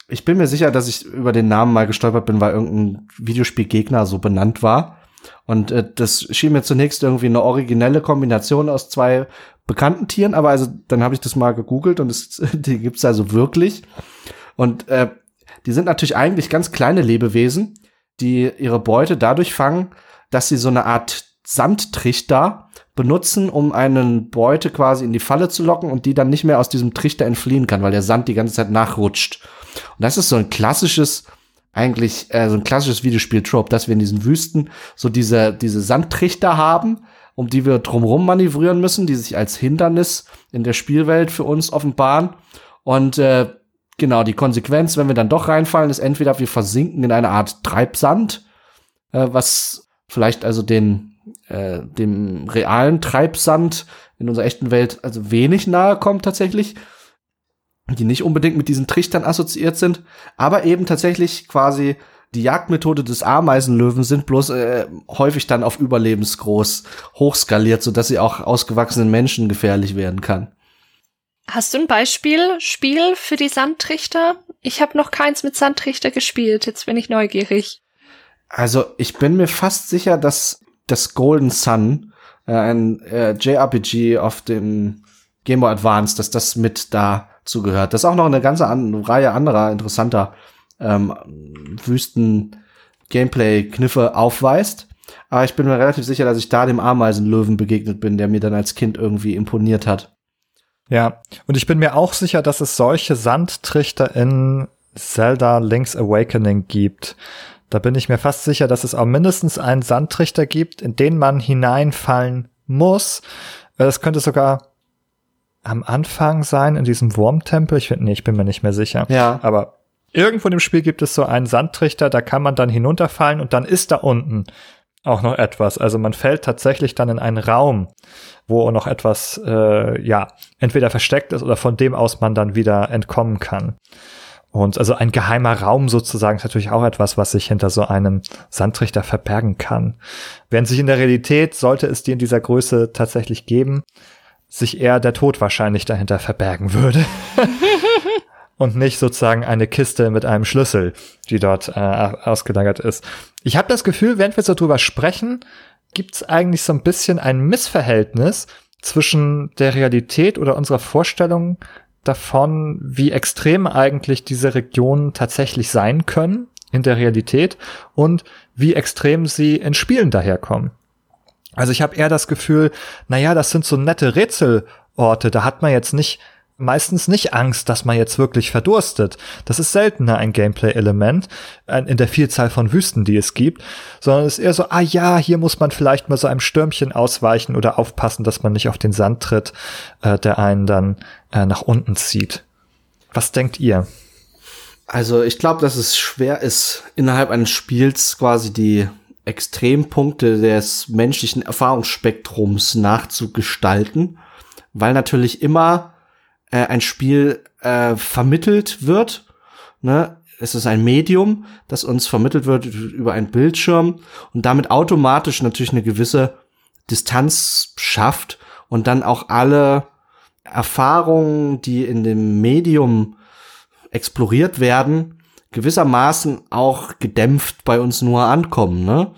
ich bin mir sicher, dass ich über den Namen mal gestolpert bin, weil irgendein Videospielgegner so benannt war. Und äh, das schien mir zunächst irgendwie eine originelle Kombination aus zwei bekannten Tieren, aber also dann habe ich das mal gegoogelt und es, die gibt's also wirklich. Und äh, die sind natürlich eigentlich ganz kleine Lebewesen, die ihre Beute dadurch fangen, dass sie so eine Art Sandtrichter benutzen, um einen Beute quasi in die Falle zu locken und die dann nicht mehr aus diesem Trichter entfliehen kann, weil der Sand die ganze Zeit nachrutscht. Und das ist so ein klassisches, eigentlich äh, so ein klassisches Videospiel-Trope, dass wir in diesen Wüsten so diese, diese Sandtrichter haben, um die wir drumherum manövrieren müssen, die sich als Hindernis in der Spielwelt für uns offenbaren. Und äh, genau, die Konsequenz, wenn wir dann doch reinfallen, ist entweder wir versinken in eine Art Treibsand, äh, was vielleicht also den äh, dem realen Treibsand in unserer echten Welt also wenig nahe kommt tatsächlich, die nicht unbedingt mit diesen Trichtern assoziiert sind, aber eben tatsächlich quasi die Jagdmethode des Ameisenlöwen sind bloß äh, häufig dann auf überlebensgroß hochskaliert, so dass sie auch ausgewachsenen Menschen gefährlich werden kann. Hast du ein Beispiel Spiel für die Sandtrichter? Ich habe noch keins mit Sandtrichter gespielt. Jetzt bin ich neugierig. Also ich bin mir fast sicher, dass das Golden Sun, äh, ein äh, JRPG auf dem Game Boy Advance, dass das mit dazu gehört. Das ist auch noch eine ganze an Reihe anderer interessanter ähm, Wüsten-Gameplay-Kniffe aufweist. Aber ich bin mir relativ sicher, dass ich da dem Ameisenlöwen begegnet bin, der mir dann als Kind irgendwie imponiert hat. Ja, und ich bin mir auch sicher, dass es solche Sandtrichter in Zelda Link's Awakening gibt. Da bin ich mir fast sicher, dass es auch mindestens einen Sandtrichter gibt, in den man hineinfallen muss. Das könnte sogar am Anfang sein, in diesem Wurmtempel. Ich finde, nee, ich bin mir nicht mehr sicher. Ja. Aber Irgendwo im Spiel gibt es so einen Sandtrichter, da kann man dann hinunterfallen und dann ist da unten auch noch etwas. Also man fällt tatsächlich dann in einen Raum, wo noch etwas, äh, ja, entweder versteckt ist oder von dem aus man dann wieder entkommen kann. Und also ein geheimer Raum sozusagen ist natürlich auch etwas, was sich hinter so einem Sandtrichter verbergen kann. Während sich in der Realität, sollte es die in dieser Größe tatsächlich geben, sich eher der Tod wahrscheinlich dahinter verbergen würde. und nicht sozusagen eine Kiste mit einem Schlüssel, die dort äh, ausgelagert ist. Ich habe das Gefühl, während wir so drüber sprechen, gibt es eigentlich so ein bisschen ein Missverhältnis zwischen der Realität oder unserer Vorstellung davon, wie extrem eigentlich diese Regionen tatsächlich sein können in der Realität und wie extrem sie in Spielen daherkommen. Also ich habe eher das Gefühl, naja, das sind so nette Rätselorte, da hat man jetzt nicht meistens nicht Angst, dass man jetzt wirklich verdurstet. Das ist seltener ein Gameplay-Element in der Vielzahl von Wüsten, die es gibt, sondern es ist eher so, ah ja, hier muss man vielleicht mal so einem Stürmchen ausweichen oder aufpassen, dass man nicht auf den Sand tritt, äh, der einen dann äh, nach unten zieht. Was denkt ihr? Also ich glaube, dass es schwer ist, innerhalb eines Spiels quasi die Extrempunkte des menschlichen Erfahrungsspektrums nachzugestalten, weil natürlich immer äh, ein Spiel äh, vermittelt wird. Ne? Es ist ein Medium, das uns vermittelt wird über einen Bildschirm und damit automatisch natürlich eine gewisse Distanz schafft und dann auch alle Erfahrungen, die in dem Medium exploriert werden, gewissermaßen auch gedämpft bei uns nur ankommen. Ne?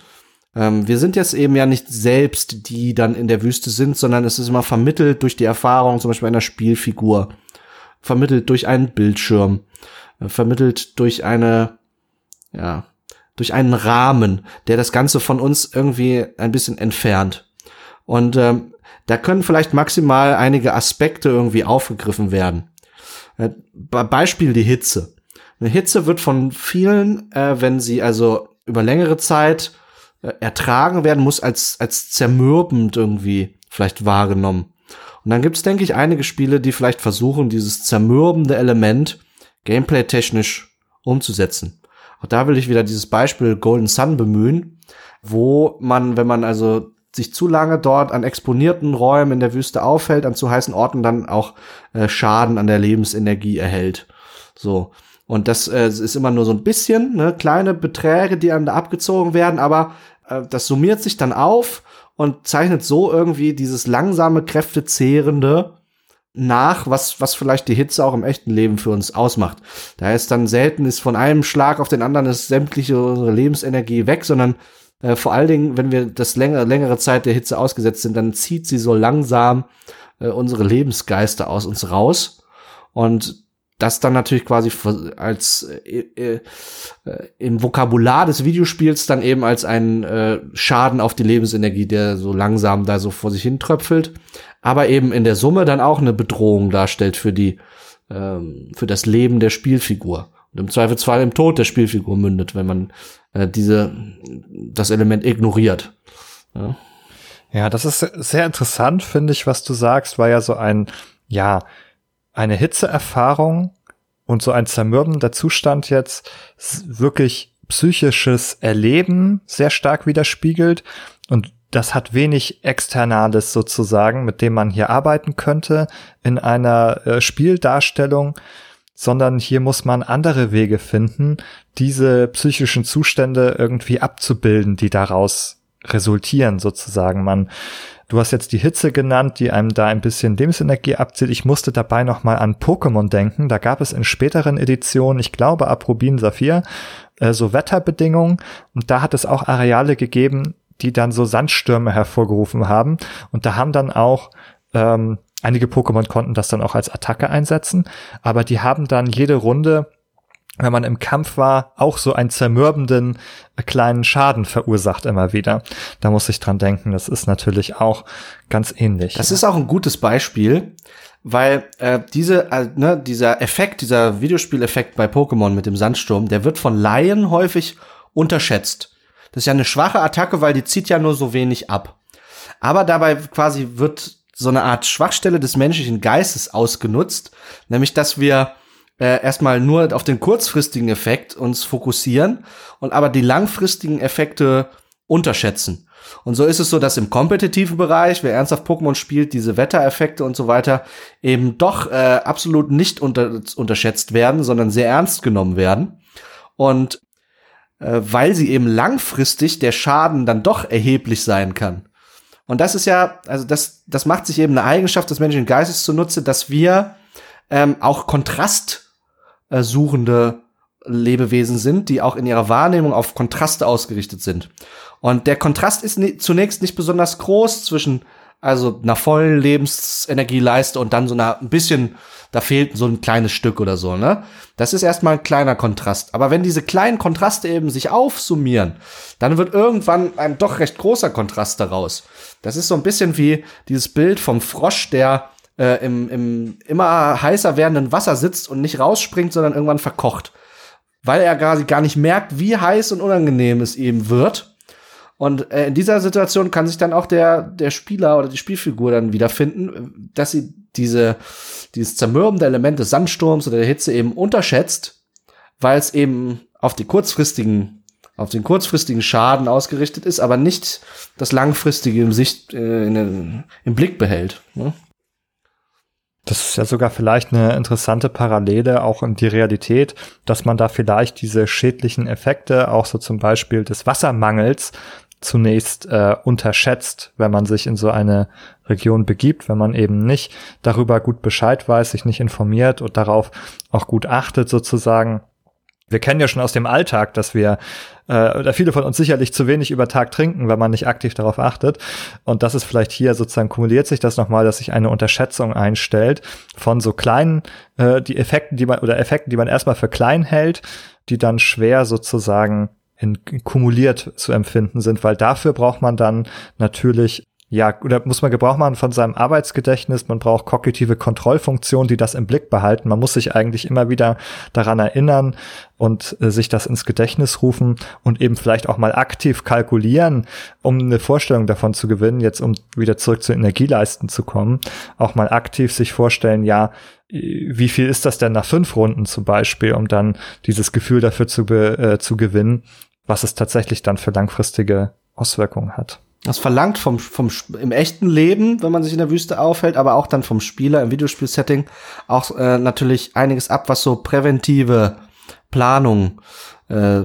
Ähm, wir sind jetzt eben ja nicht selbst, die dann in der Wüste sind, sondern es ist immer vermittelt durch die Erfahrung zum Beispiel einer Spielfigur, vermittelt durch einen Bildschirm, äh, vermittelt durch eine, ja, durch einen Rahmen, der das Ganze von uns irgendwie ein bisschen entfernt. Und ähm, da können vielleicht maximal einige Aspekte irgendwie aufgegriffen werden. Äh, Beispiel die Hitze. Eine Hitze wird von vielen, äh, wenn sie also über längere Zeit ertragen werden muss, als, als zermürbend irgendwie vielleicht wahrgenommen. Und dann gibt es, denke ich, einige Spiele, die vielleicht versuchen, dieses zermürbende Element gameplay-technisch umzusetzen. Auch da will ich wieder dieses Beispiel Golden Sun bemühen, wo man, wenn man also sich zu lange dort an exponierten Räumen in der Wüste aufhält, an zu heißen Orten dann auch äh, Schaden an der Lebensenergie erhält. So. Und das äh, ist immer nur so ein bisschen, ne, kleine Beträge, die einem da abgezogen werden, aber äh, das summiert sich dann auf und zeichnet so irgendwie dieses langsame, kräftezehrende nach, was, was vielleicht die Hitze auch im echten Leben für uns ausmacht. Da ist dann selten ist von einem Schlag auf den anderen ist sämtliche Lebensenergie weg, sondern äh, vor allen Dingen, wenn wir das längere, längere Zeit der Hitze ausgesetzt sind, dann zieht sie so langsam äh, unsere Lebensgeister aus uns raus. Und das dann natürlich quasi als äh, äh, im Vokabular des Videospiels dann eben als ein äh, Schaden auf die Lebensenergie, der so langsam da so vor sich hin tröpfelt, aber eben in der Summe dann auch eine Bedrohung darstellt für die ähm, für das Leben der Spielfigur und im Zweifelsfall im Tod der Spielfigur mündet, wenn man äh, diese das Element ignoriert. Ja. ja, das ist sehr interessant, finde ich, was du sagst, weil ja so ein ja eine Hitzeerfahrung und so ein zermürbender Zustand jetzt wirklich psychisches Erleben sehr stark widerspiegelt und das hat wenig Externales sozusagen, mit dem man hier arbeiten könnte in einer äh, Spieldarstellung, sondern hier muss man andere Wege finden, diese psychischen Zustände irgendwie abzubilden, die daraus resultieren sozusagen. Man Du hast jetzt die Hitze genannt, die einem da ein bisschen Lebensenergie abzieht. Ich musste dabei nochmal an Pokémon denken. Da gab es in späteren Editionen, ich glaube ab Rubin Saphir, äh, so Wetterbedingungen. Und da hat es auch Areale gegeben, die dann so Sandstürme hervorgerufen haben. Und da haben dann auch ähm, einige Pokémon konnten das dann auch als Attacke einsetzen, aber die haben dann jede Runde wenn man im Kampf war, auch so einen zermürbenden äh, kleinen Schaden verursacht immer wieder. Da muss ich dran denken. Das ist natürlich auch ganz ähnlich. Das ist auch ein gutes Beispiel, weil äh, diese, äh, ne, dieser Effekt, dieser Videospieleffekt bei Pokémon mit dem Sandsturm, der wird von Laien häufig unterschätzt. Das ist ja eine schwache Attacke, weil die zieht ja nur so wenig ab. Aber dabei quasi wird so eine Art Schwachstelle des menschlichen Geistes ausgenutzt, nämlich dass wir äh, erstmal nur auf den kurzfristigen Effekt uns fokussieren und aber die langfristigen Effekte unterschätzen. Und so ist es so, dass im kompetitiven Bereich, wer ernsthaft Pokémon spielt, diese Wettereffekte und so weiter eben doch äh, absolut nicht unter, unterschätzt werden, sondern sehr ernst genommen werden. Und äh, weil sie eben langfristig der Schaden dann doch erheblich sein kann. Und das ist ja, also das, das macht sich eben eine Eigenschaft des menschlichen Geistes zunutze, dass wir ähm, auch Kontrast äh, suchende Lebewesen sind, die auch in ihrer Wahrnehmung auf Kontraste ausgerichtet sind. Und der Kontrast ist zunächst nicht besonders groß zwischen also einer vollen Lebensenergieleiste und dann so einer ein bisschen, da fehlt so ein kleines Stück oder so, ne? Das ist erstmal ein kleiner Kontrast. Aber wenn diese kleinen Kontraste eben sich aufsummieren, dann wird irgendwann ein doch recht großer Kontrast daraus. Das ist so ein bisschen wie dieses Bild vom Frosch, der äh, im, im immer heißer werdenden Wasser sitzt und nicht rausspringt, sondern irgendwann verkocht. Weil er quasi gar nicht merkt, wie heiß und unangenehm es ihm wird. Und äh, in dieser Situation kann sich dann auch der, der Spieler oder die Spielfigur dann wiederfinden, dass sie diese, dieses zermürbende Element des Sandsturms oder der Hitze eben unterschätzt, weil es eben auf die kurzfristigen, auf den kurzfristigen Schaden ausgerichtet ist, aber nicht das langfristige im Sicht, äh, in im Blick behält. Ne? Das ist ja sogar vielleicht eine interessante Parallele auch in die Realität, dass man da vielleicht diese schädlichen Effekte, auch so zum Beispiel des Wassermangels, zunächst äh, unterschätzt, wenn man sich in so eine Region begibt, wenn man eben nicht darüber gut Bescheid weiß, sich nicht informiert und darauf auch gut achtet sozusagen. Wir kennen ja schon aus dem Alltag, dass wir äh, oder viele von uns sicherlich zu wenig über Tag trinken, wenn man nicht aktiv darauf achtet. Und das ist vielleicht hier sozusagen kumuliert sich das nochmal, dass sich eine Unterschätzung einstellt von so kleinen äh, die Effekten, die man oder Effekten, die man erstmal für klein hält, die dann schwer sozusagen in, kumuliert zu empfinden sind, weil dafür braucht man dann natürlich ja, oder muss man Gebrauch machen von seinem Arbeitsgedächtnis, man braucht kognitive Kontrollfunktionen, die das im Blick behalten. Man muss sich eigentlich immer wieder daran erinnern und äh, sich das ins Gedächtnis rufen und eben vielleicht auch mal aktiv kalkulieren, um eine Vorstellung davon zu gewinnen, jetzt um wieder zurück zu Energieleisten zu kommen, auch mal aktiv sich vorstellen, ja, wie viel ist das denn nach fünf Runden zum Beispiel, um dann dieses Gefühl dafür zu, äh, zu gewinnen, was es tatsächlich dann für langfristige Auswirkungen hat. Das verlangt vom, vom, im echten Leben, wenn man sich in der Wüste aufhält, aber auch dann vom Spieler im Videospielsetting auch äh, natürlich einiges ab, was so präventive Planung, äh,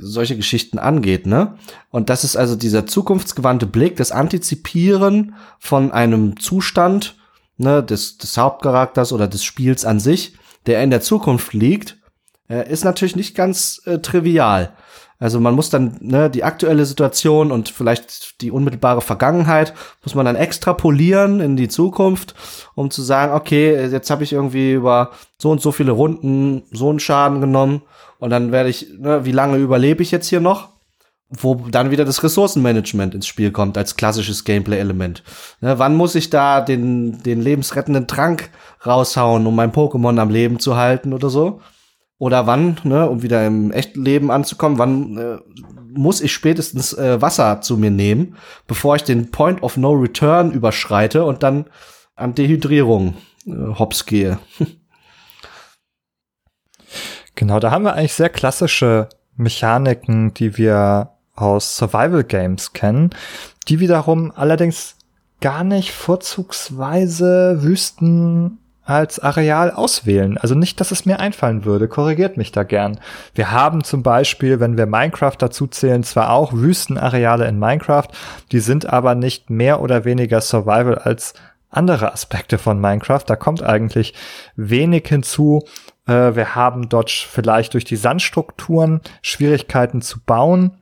solche Geschichten angeht, ne? Und das ist also dieser zukunftsgewandte Blick, das Antizipieren von einem Zustand, ne, des, des Hauptcharakters oder des Spiels an sich, der in der Zukunft liegt, äh, ist natürlich nicht ganz äh, trivial. Also man muss dann ne, die aktuelle Situation und vielleicht die unmittelbare Vergangenheit muss man dann extrapolieren in die Zukunft, um zu sagen, okay, jetzt habe ich irgendwie über so und so viele Runden so einen Schaden genommen und dann werde ich, ne, wie lange überlebe ich jetzt hier noch? Wo dann wieder das Ressourcenmanagement ins Spiel kommt als klassisches Gameplay-Element. Ne, wann muss ich da den, den lebensrettenden Trank raushauen, um mein Pokémon am Leben zu halten oder so? Oder wann, ne, um wieder im echten Leben anzukommen, wann äh, muss ich spätestens äh, Wasser zu mir nehmen, bevor ich den Point of No Return überschreite und dann an Dehydrierung äh, hops gehe. genau, da haben wir eigentlich sehr klassische Mechaniken, die wir aus Survival Games kennen, die wiederum allerdings gar nicht vorzugsweise Wüsten als Areal auswählen. Also nicht, dass es mir einfallen würde. Korrigiert mich da gern. Wir haben zum Beispiel, wenn wir Minecraft dazu zählen, zwar auch Wüstenareale in Minecraft, die sind aber nicht mehr oder weniger Survival als andere Aspekte von Minecraft. Da kommt eigentlich wenig hinzu. Äh, wir haben dort vielleicht durch die Sandstrukturen Schwierigkeiten zu bauen.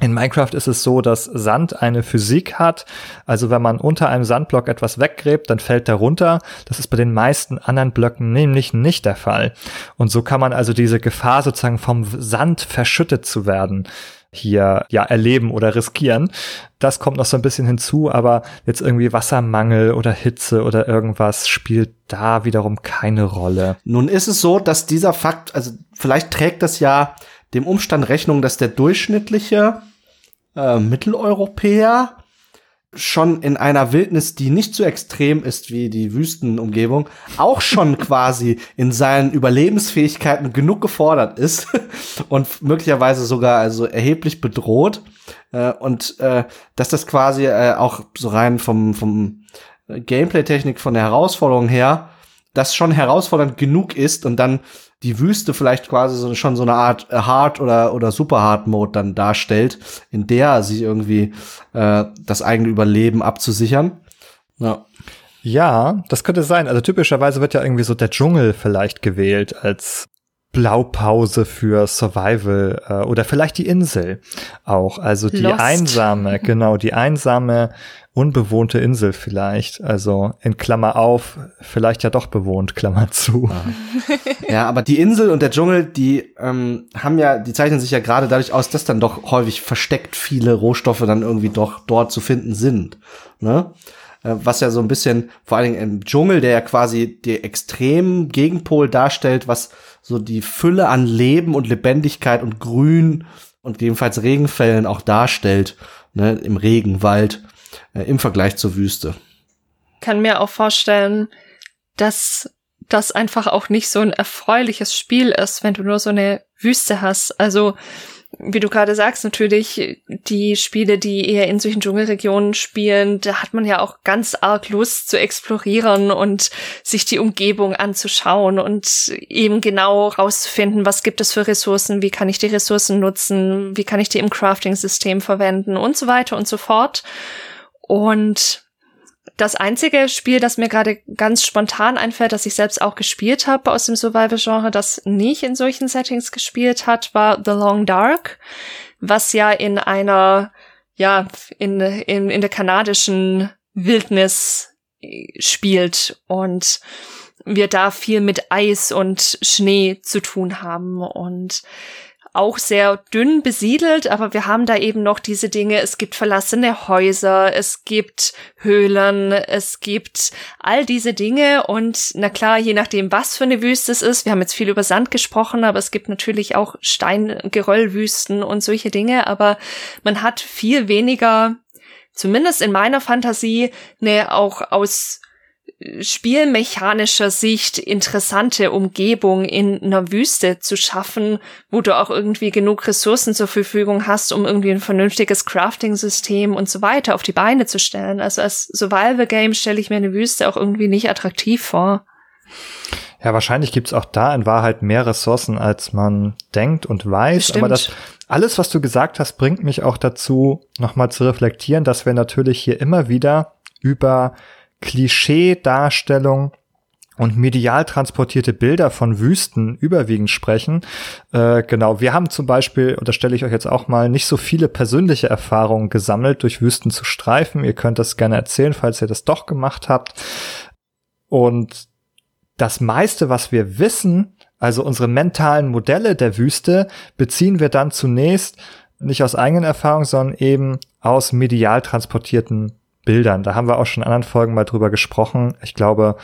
In Minecraft ist es so, dass Sand eine Physik hat. Also wenn man unter einem Sandblock etwas weggräbt, dann fällt der runter. Das ist bei den meisten anderen Blöcken nämlich nicht der Fall. Und so kann man also diese Gefahr sozusagen vom Sand verschüttet zu werden hier ja erleben oder riskieren. Das kommt noch so ein bisschen hinzu, aber jetzt irgendwie Wassermangel oder Hitze oder irgendwas spielt da wiederum keine Rolle. Nun ist es so, dass dieser Fakt, also vielleicht trägt das ja dem Umstand Rechnung, dass der durchschnittliche äh, Mitteleuropäer schon in einer Wildnis, die nicht so extrem ist wie die Wüstenumgebung, auch schon quasi in seinen Überlebensfähigkeiten genug gefordert ist und möglicherweise sogar also erheblich bedroht äh, und äh, dass das quasi äh, auch so rein vom vom Gameplay-Technik von der Herausforderung her das schon herausfordernd genug ist und dann die Wüste vielleicht quasi so, schon so eine Art äh, Hard oder oder Super Hard Mode dann darstellt, in der sich irgendwie äh, das eigene Überleben abzusichern. Ja. Ja, das könnte sein. Also typischerweise wird ja irgendwie so der Dschungel vielleicht gewählt als Blaupause für Survival äh, oder vielleicht die Insel auch. Also die Lost. einsame, genau, die einsame, unbewohnte Insel vielleicht. Also in Klammer auf, vielleicht ja doch bewohnt, Klammer zu. Ja, aber die Insel und der Dschungel, die ähm, haben ja, die zeichnen sich ja gerade dadurch aus, dass dann doch häufig versteckt viele Rohstoffe dann irgendwie doch dort zu finden sind. Ne? Äh, was ja so ein bisschen, vor allen Dingen im Dschungel, der ja quasi der extrem Gegenpol darstellt, was so die Fülle an Leben und Lebendigkeit und Grün und jedenfalls Regenfällen auch darstellt, ne, im Regenwald, äh, im Vergleich zur Wüste. Kann mir auch vorstellen, dass das einfach auch nicht so ein erfreuliches Spiel ist, wenn du nur so eine Wüste hast. Also wie du gerade sagst, natürlich die Spiele, die eher in solchen Dschungelregionen spielen, da hat man ja auch ganz arg Lust zu explorieren und sich die Umgebung anzuschauen und eben genau rauszufinden, was gibt es für Ressourcen, wie kann ich die Ressourcen nutzen, wie kann ich die im Crafting-System verwenden und so weiter und so fort. Und das einzige Spiel, das mir gerade ganz spontan einfällt, das ich selbst auch gespielt habe aus dem Survival-Genre, das nicht in solchen Settings gespielt hat, war The Long Dark, was ja in einer, ja, in, in, in der kanadischen Wildnis äh, spielt und wir da viel mit Eis und Schnee zu tun haben. Und auch sehr dünn besiedelt, aber wir haben da eben noch diese Dinge, es gibt verlassene Häuser, es gibt Höhlen, es gibt all diese Dinge. Und na klar, je nachdem, was für eine Wüste es ist, wir haben jetzt viel über Sand gesprochen, aber es gibt natürlich auch Steingeröllwüsten und solche Dinge, aber man hat viel weniger zumindest in meiner Fantasie, ne, auch aus spielmechanischer Sicht interessante Umgebung in einer Wüste zu schaffen, wo du auch irgendwie genug Ressourcen zur Verfügung hast, um irgendwie ein vernünftiges Crafting-System und so weiter auf die Beine zu stellen. Also als Survival-Game stelle ich mir eine Wüste auch irgendwie nicht attraktiv vor. Ja, wahrscheinlich gibt's auch da in Wahrheit mehr Ressourcen, als man denkt und weiß. Bestimmt. Aber das alles, was du gesagt hast, bringt mich auch dazu, nochmal zu reflektieren, dass wir natürlich hier immer wieder über Klischee-Darstellung und medial transportierte Bilder von Wüsten überwiegend sprechen. Äh, genau, wir haben zum Beispiel, und das stelle ich euch jetzt auch mal, nicht so viele persönliche Erfahrungen gesammelt, durch Wüsten zu streifen. Ihr könnt das gerne erzählen, falls ihr das doch gemacht habt. Und das meiste, was wir wissen, also unsere mentalen Modelle der Wüste, beziehen wir dann zunächst nicht aus eigenen Erfahrungen, sondern eben aus medial transportierten Bildern. Da haben wir auch schon in anderen Folgen mal drüber gesprochen. Ich glaube,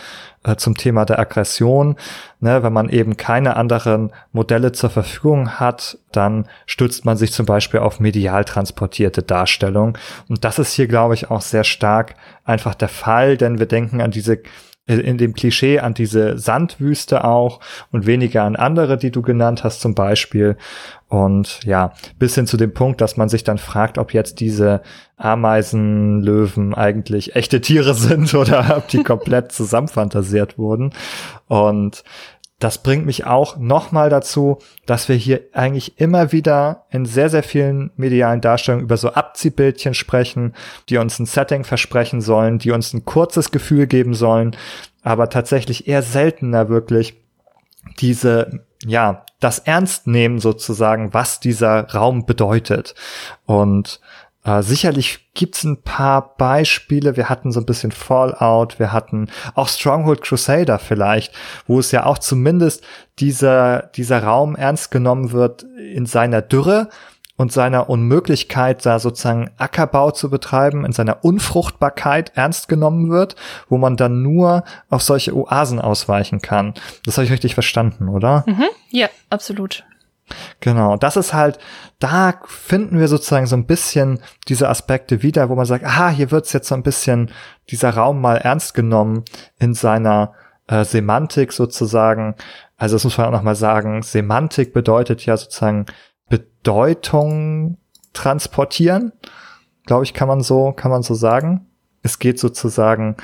äh, zum Thema der Aggression, ne, wenn man eben keine anderen Modelle zur Verfügung hat, dann stützt man sich zum Beispiel auf medial transportierte Darstellung. Und das ist hier, glaube ich, auch sehr stark einfach der Fall, denn wir denken an diese in dem Klischee an diese Sandwüste auch und weniger an andere, die du genannt hast zum Beispiel. Und ja, bis hin zu dem Punkt, dass man sich dann fragt, ob jetzt diese Ameisenlöwen eigentlich echte Tiere sind oder ob die komplett zusammenfantasiert wurden. Und das bringt mich auch nochmal dazu, dass wir hier eigentlich immer wieder in sehr, sehr vielen medialen Darstellungen über so Abziehbildchen sprechen, die uns ein Setting versprechen sollen, die uns ein kurzes Gefühl geben sollen, aber tatsächlich eher seltener wirklich diese, ja, das Ernst nehmen sozusagen, was dieser Raum bedeutet. Und äh, sicherlich gibt's ein paar Beispiele. Wir hatten so ein bisschen Fallout, wir hatten auch Stronghold Crusader vielleicht, wo es ja auch zumindest dieser, dieser Raum ernst genommen wird in seiner Dürre und seiner Unmöglichkeit, da sozusagen Ackerbau zu betreiben, in seiner Unfruchtbarkeit ernst genommen wird, wo man dann nur auf solche Oasen ausweichen kann. Das habe ich richtig verstanden, oder? Mhm. Ja, absolut. Genau, das ist halt, da finden wir sozusagen so ein bisschen diese Aspekte wieder, wo man sagt, aha, hier wird's jetzt so ein bisschen dieser Raum mal ernst genommen in seiner äh, Semantik sozusagen. Also das muss man auch nochmal sagen, Semantik bedeutet ja sozusagen Bedeutung transportieren, glaube ich, kann man so, kann man so sagen. Es geht sozusagen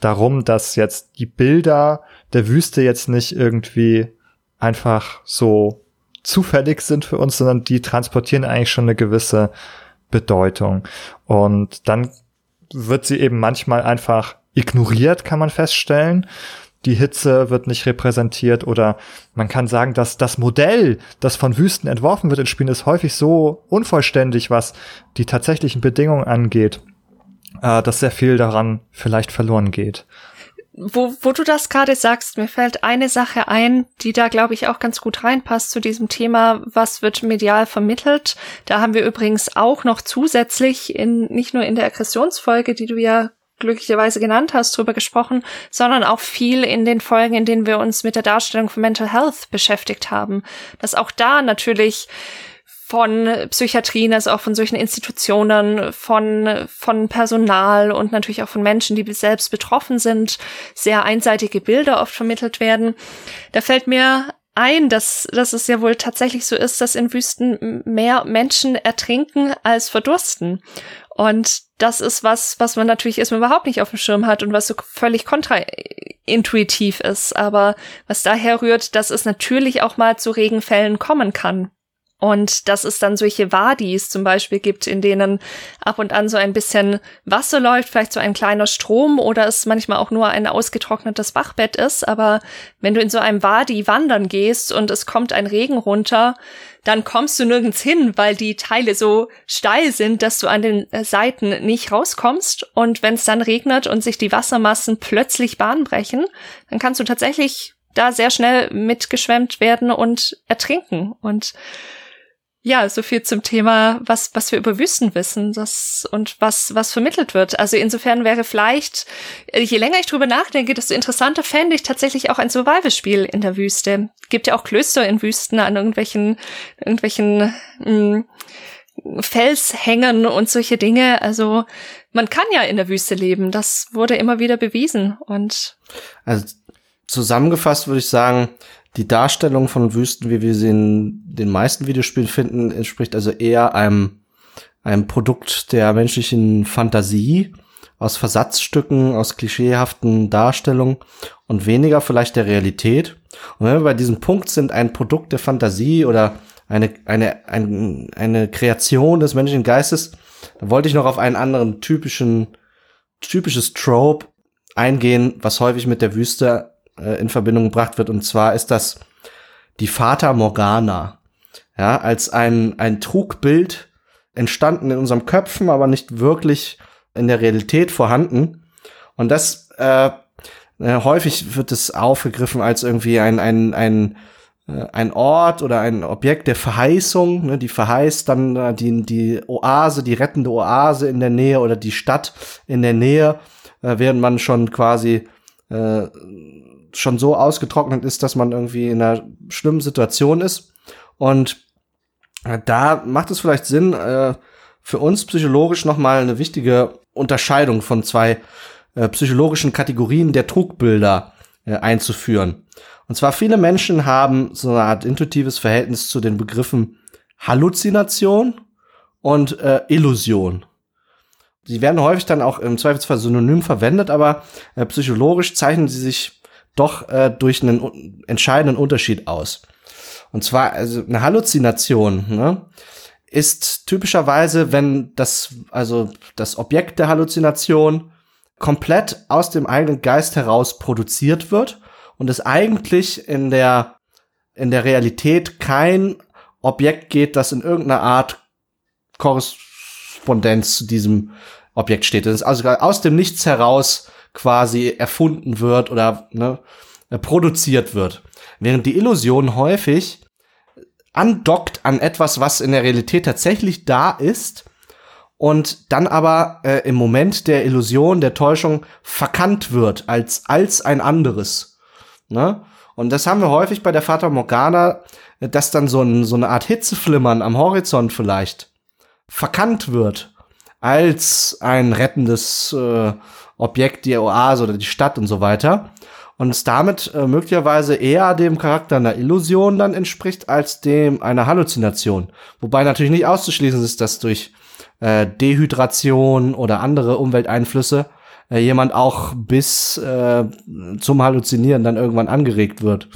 darum, dass jetzt die Bilder der Wüste jetzt nicht irgendwie einfach so zufällig sind für uns, sondern die transportieren eigentlich schon eine gewisse Bedeutung. Und dann wird sie eben manchmal einfach ignoriert, kann man feststellen. Die Hitze wird nicht repräsentiert oder man kann sagen, dass das Modell, das von Wüsten entworfen wird in Spielen, ist häufig so unvollständig, was die tatsächlichen Bedingungen angeht, äh, dass sehr viel daran vielleicht verloren geht wo, wo du das gerade sagst, mir fällt eine Sache ein, die da, glaube ich, auch ganz gut reinpasst zu diesem Thema, was wird medial vermittelt. Da haben wir übrigens auch noch zusätzlich in, nicht nur in der Aggressionsfolge, die du ja glücklicherweise genannt hast, drüber gesprochen, sondern auch viel in den Folgen, in denen wir uns mit der Darstellung von Mental Health beschäftigt haben. Dass auch da natürlich von Psychiatrien, also auch von solchen Institutionen, von, von Personal und natürlich auch von Menschen, die selbst betroffen sind, sehr einseitige Bilder oft vermittelt werden. Da fällt mir ein, dass, dass es ja wohl tatsächlich so ist, dass in Wüsten mehr Menschen ertrinken als verdursten. Und das ist was, was man natürlich erstmal überhaupt nicht auf dem Schirm hat und was so völlig kontraintuitiv ist. Aber was daher rührt, dass es natürlich auch mal zu Regenfällen kommen kann. Und dass es dann solche Wadis zum Beispiel gibt, in denen ab und an so ein bisschen Wasser läuft, vielleicht so ein kleiner Strom oder es manchmal auch nur ein ausgetrocknetes Bachbett ist. Aber wenn du in so einem Wadi wandern gehst und es kommt ein Regen runter, dann kommst du nirgends hin, weil die Teile so steil sind, dass du an den äh, Seiten nicht rauskommst. Und wenn es dann regnet und sich die Wassermassen plötzlich Bahn brechen, dann kannst du tatsächlich da sehr schnell mitgeschwemmt werden und ertrinken. Und ja, so viel zum Thema, was, was wir über Wüsten wissen, das, und was, was vermittelt wird. Also insofern wäre vielleicht, äh, je länger ich drüber nachdenke, desto interessanter fände ich tatsächlich auch ein Survival-Spiel in der Wüste. Gibt ja auch Klöster in Wüsten an irgendwelchen, irgendwelchen, mh, hm, Felshängen und solche Dinge. Also man kann ja in der Wüste leben. Das wurde immer wieder bewiesen und. Also zusammengefasst würde ich sagen, die Darstellung von Wüsten, wie wir sie in den meisten Videospielen finden, entspricht also eher einem, einem Produkt der menschlichen Fantasie, aus Versatzstücken, aus klischeehaften Darstellungen und weniger vielleicht der Realität. Und wenn wir bei diesem Punkt sind, ein Produkt der Fantasie oder eine, eine, eine, eine Kreation des menschlichen Geistes, da wollte ich noch auf einen anderen typischen, typisches Trope eingehen, was häufig mit der Wüste äh, in Verbindung gebracht wird. Und zwar ist das die Fata Morgana. Ja, als ein, ein Trugbild entstanden in unserem Köpfen, aber nicht wirklich in der Realität vorhanden. Und das äh, äh häufig wird es aufgegriffen als irgendwie ein, ein, ein, äh, ein Ort oder ein Objekt der Verheißung, ne, die verheißt dann die, die Oase, die rettende Oase in der Nähe oder die Stadt in der Nähe, äh, während man schon quasi äh, schon so ausgetrocknet ist, dass man irgendwie in einer schlimmen Situation ist. Und äh, da macht es vielleicht Sinn, äh, für uns psychologisch nochmal eine wichtige Unterscheidung von zwei äh, psychologischen Kategorien der Trugbilder äh, einzuführen. Und zwar viele Menschen haben so eine Art intuitives Verhältnis zu den Begriffen Halluzination und äh, Illusion. Sie werden häufig dann auch im Zweifelsfall synonym verwendet, aber äh, psychologisch zeichnen sie sich doch äh, durch einen entscheidenden Unterschied aus. Und zwar, also eine Halluzination ne, ist typischerweise, wenn das, also das Objekt der Halluzination komplett aus dem eigenen Geist heraus produziert wird und es eigentlich in der, in der Realität kein Objekt geht, das in irgendeiner Art Korrespondenz zu diesem Objekt steht. Das ist also aus dem Nichts heraus quasi erfunden wird oder ne, äh, produziert wird. Während die Illusion häufig andockt an etwas, was in der Realität tatsächlich da ist und dann aber äh, im Moment der Illusion, der Täuschung verkannt wird als, als ein anderes. Ne? Und das haben wir häufig bei der Fata Morgana, dass dann so, ein, so eine Art Hitzeflimmern am Horizont vielleicht verkannt wird als ein rettendes äh, Objekt, die Oase oder die Stadt und so weiter. Und es damit äh, möglicherweise eher dem Charakter einer Illusion dann entspricht als dem einer Halluzination. Wobei natürlich nicht auszuschließen ist, dass durch äh, Dehydration oder andere Umwelteinflüsse äh, jemand auch bis äh, zum Halluzinieren dann irgendwann angeregt wird.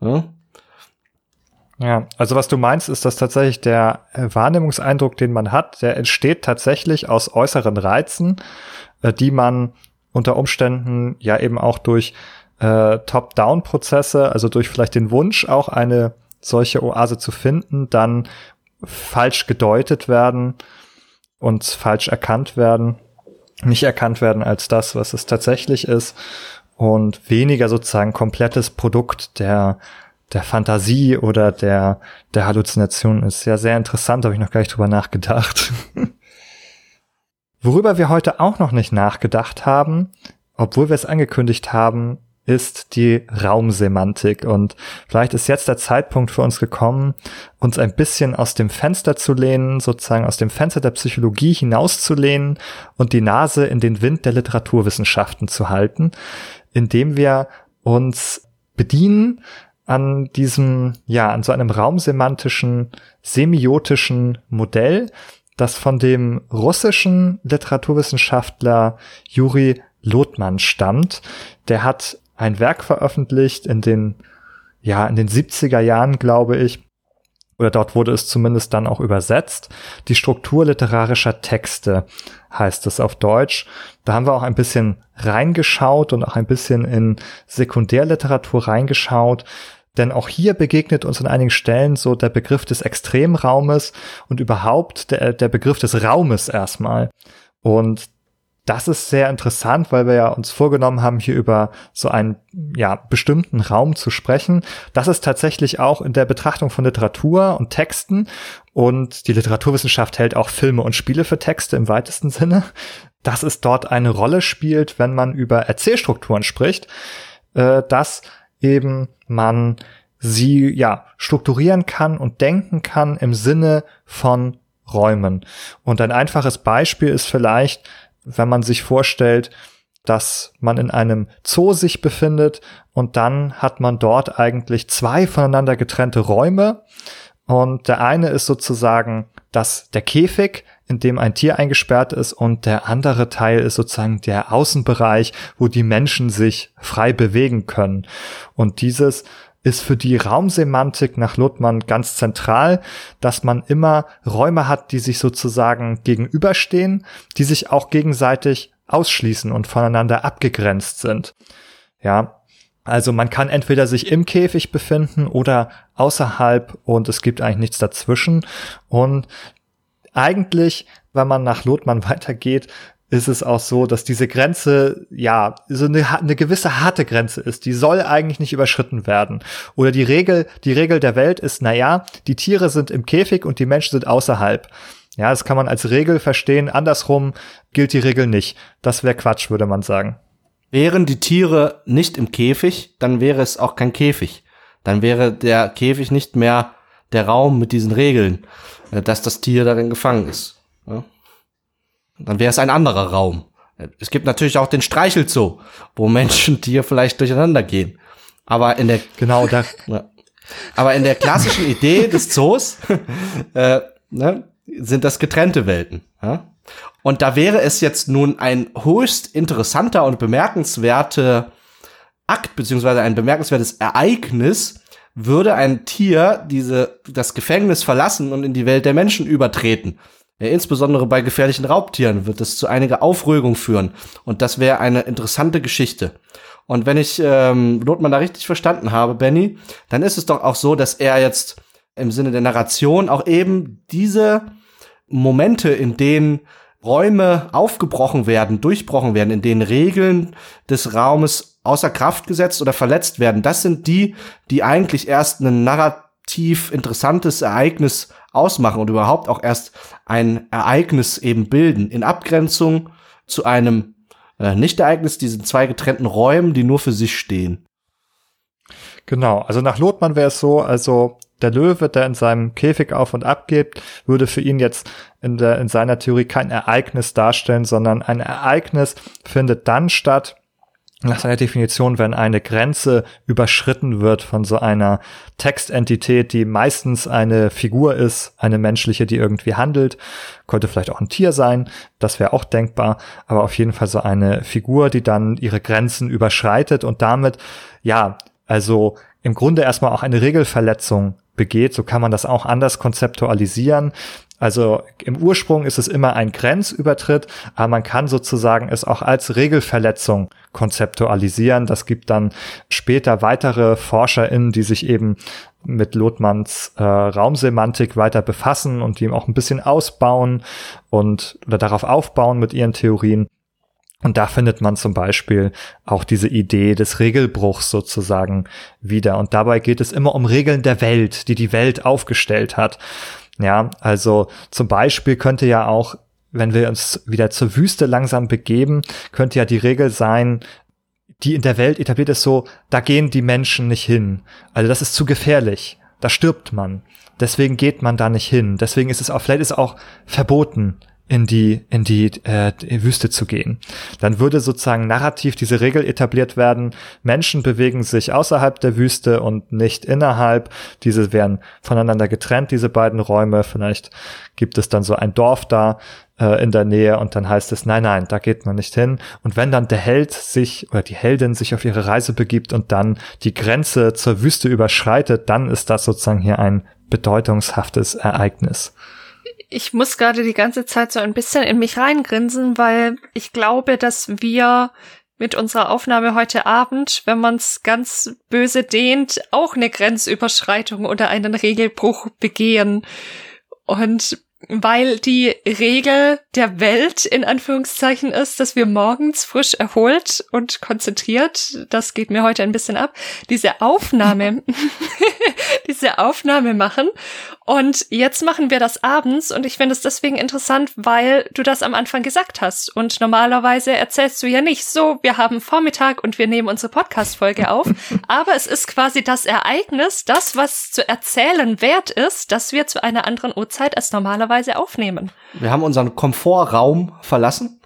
Ja? Ja, also was du meinst, ist, dass tatsächlich der Wahrnehmungseindruck, den man hat, der entsteht tatsächlich aus äußeren Reizen äh, die man unter Umständen ja eben auch durch äh, Top-Down-Prozesse, also durch vielleicht den Wunsch, auch eine solche Oase zu finden, dann falsch gedeutet werden und falsch erkannt werden, nicht erkannt werden als das, was es tatsächlich ist und weniger sozusagen komplettes Produkt der der Fantasie oder der der Halluzination ist. Ja, sehr interessant, habe ich noch gar nicht drüber nachgedacht. Worüber wir heute auch noch nicht nachgedacht haben, obwohl wir es angekündigt haben, ist die Raumsemantik. Und vielleicht ist jetzt der Zeitpunkt für uns gekommen, uns ein bisschen aus dem Fenster zu lehnen, sozusagen aus dem Fenster der Psychologie hinauszulehnen und die Nase in den Wind der Literaturwissenschaften zu halten, indem wir uns bedienen an diesem, ja, an so einem raumsemantischen, semiotischen Modell, das von dem russischen Literaturwissenschaftler Juri Lotman stammt. Der hat ein Werk veröffentlicht in den, ja, in den 70er Jahren, glaube ich. Oder dort wurde es zumindest dann auch übersetzt. Die Struktur literarischer Texte heißt es auf Deutsch. Da haben wir auch ein bisschen reingeschaut und auch ein bisschen in Sekundärliteratur reingeschaut. Denn auch hier begegnet uns an einigen Stellen so der Begriff des Extremraumes und überhaupt der, der Begriff des Raumes erstmal. Und das ist sehr interessant, weil wir ja uns vorgenommen haben, hier über so einen ja, bestimmten Raum zu sprechen. Das ist tatsächlich auch in der Betrachtung von Literatur und Texten und die Literaturwissenschaft hält auch Filme und Spiele für Texte im weitesten Sinne, dass es dort eine Rolle spielt, wenn man über Erzählstrukturen spricht, äh, dass eben man sie ja strukturieren kann und denken kann im Sinne von Räumen. Und ein einfaches Beispiel ist vielleicht, wenn man sich vorstellt, dass man in einem Zoo sich befindet und dann hat man dort eigentlich zwei voneinander getrennte Räume und der eine ist sozusagen das der Käfig, in dem ein Tier eingesperrt ist und der andere Teil ist sozusagen der Außenbereich, wo die Menschen sich frei bewegen können. Und dieses ist für die Raumsemantik nach Luthmann ganz zentral, dass man immer Räume hat, die sich sozusagen gegenüberstehen, die sich auch gegenseitig ausschließen und voneinander abgegrenzt sind. Ja, also man kann entweder sich im Käfig befinden oder außerhalb und es gibt eigentlich nichts dazwischen. Und eigentlich, wenn man nach Lothmann weitergeht, ist es auch so, dass diese Grenze, ja, so eine, eine gewisse harte Grenze ist. Die soll eigentlich nicht überschritten werden. Oder die Regel, die Regel der Welt ist, na ja, die Tiere sind im Käfig und die Menschen sind außerhalb. Ja, das kann man als Regel verstehen. Andersrum gilt die Regel nicht. Das wäre Quatsch, würde man sagen. Wären die Tiere nicht im Käfig, dann wäre es auch kein Käfig. Dann wäre der Käfig nicht mehr der Raum mit diesen Regeln, äh, dass das Tier darin gefangen ist. Ja? Dann wäre es ein anderer Raum. Es gibt natürlich auch den Streichelzoo, wo Menschen, Tier vielleicht durcheinander gehen. Aber in der genau da. Ja. Aber in der klassischen Idee des Zoos äh, ne, sind das getrennte Welten. Ja? Und da wäre es jetzt nun ein höchst interessanter und bemerkenswerter Akt beziehungsweise ein bemerkenswertes Ereignis, würde ein Tier diese das Gefängnis verlassen und in die Welt der Menschen übertreten. Ja, insbesondere bei gefährlichen Raubtieren wird es zu einiger Aufregung führen. Und das wäre eine interessante Geschichte. Und wenn ich ähm, Lotmann da richtig verstanden habe, Benny, dann ist es doch auch so, dass er jetzt im Sinne der Narration auch eben diese Momente, in denen Räume aufgebrochen werden, durchbrochen werden, in denen Regeln des Raumes außer Kraft gesetzt oder verletzt werden, das sind die, die eigentlich erst ein narrativ interessantes Ereignis ausmachen und überhaupt auch erst ein Ereignis eben bilden, in Abgrenzung zu einem äh, Nicht-Ereignis, diesen zwei getrennten Räumen, die nur für sich stehen. Genau, also nach Lothmann wäre es so, also der Löwe, der in seinem Käfig auf und ab geht, würde für ihn jetzt in, der, in seiner Theorie kein Ereignis darstellen, sondern ein Ereignis findet dann statt, nach seiner Definition, wenn eine Grenze überschritten wird von so einer Textentität, die meistens eine Figur ist, eine menschliche, die irgendwie handelt, könnte vielleicht auch ein Tier sein, das wäre auch denkbar, aber auf jeden Fall so eine Figur, die dann ihre Grenzen überschreitet und damit, ja, also im Grunde erstmal auch eine Regelverletzung begeht, so kann man das auch anders konzeptualisieren. Also im Ursprung ist es immer ein Grenzübertritt, aber man kann sozusagen es auch als Regelverletzung konzeptualisieren. Das gibt dann später weitere ForscherInnen, die sich eben mit Lothmanns äh, Raumsemantik weiter befassen und die auch ein bisschen ausbauen und oder darauf aufbauen mit ihren Theorien. Und da findet man zum Beispiel auch diese Idee des Regelbruchs sozusagen wieder. Und dabei geht es immer um Regeln der Welt, die die Welt aufgestellt hat. Ja, also zum Beispiel könnte ja auch, wenn wir uns wieder zur Wüste langsam begeben, könnte ja die Regel sein, die in der Welt etabliert ist so, da gehen die Menschen nicht hin. Also das ist zu gefährlich. Da stirbt man. Deswegen geht man da nicht hin. Deswegen ist es auch, vielleicht ist auch verboten, in die in die, äh, Wüste zu gehen. Dann würde sozusagen narrativ diese Regel etabliert werden: Menschen bewegen sich außerhalb der Wüste und nicht innerhalb. Diese werden voneinander getrennt, diese beiden Räume. Vielleicht gibt es dann so ein Dorf da äh, in der Nähe und dann heißt es: Nein, nein, da geht man nicht hin. Und wenn dann der Held sich oder die Heldin sich auf ihre Reise begibt und dann die Grenze zur Wüste überschreitet, dann ist das sozusagen hier ein bedeutungshaftes Ereignis ich muss gerade die ganze Zeit so ein bisschen in mich reingrinsen, weil ich glaube, dass wir mit unserer Aufnahme heute Abend, wenn man es ganz böse dehnt, auch eine Grenzüberschreitung oder einen Regelbruch begehen. Und weil die Regel der Welt in Anführungszeichen ist, dass wir morgens frisch erholt und konzentriert, das geht mir heute ein bisschen ab, diese Aufnahme, diese Aufnahme machen. Und jetzt machen wir das abends und ich finde es deswegen interessant, weil du das am Anfang gesagt hast. Und normalerweise erzählst du ja nicht so, wir haben Vormittag und wir nehmen unsere Podcast-Folge auf. aber es ist quasi das Ereignis, das, was zu erzählen wert ist, dass wir zu einer anderen Uhrzeit als normalerweise aufnehmen. Wir haben unseren Komfortraum verlassen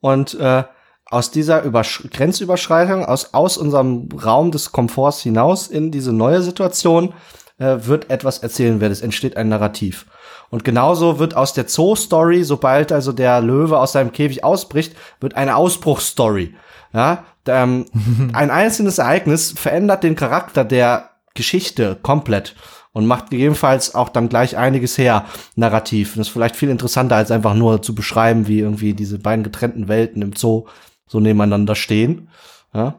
und äh, aus dieser Übersch Grenzüberschreitung, aus, aus unserem Raum des Komforts hinaus in diese neue Situation äh, wird etwas erzählen werden. Es entsteht ein Narrativ. Und genauso wird aus der Zoo-Story, sobald also der Löwe aus seinem Käfig ausbricht, wird eine Ausbruchsstory. Ja, ähm, ein einzelnes Ereignis verändert den Charakter der Geschichte komplett und macht gegebenenfalls auch dann gleich einiges her, narrativ. das ist vielleicht viel interessanter, als einfach nur zu beschreiben, wie irgendwie diese beiden getrennten Welten im Zoo so nebeneinander stehen. Ja?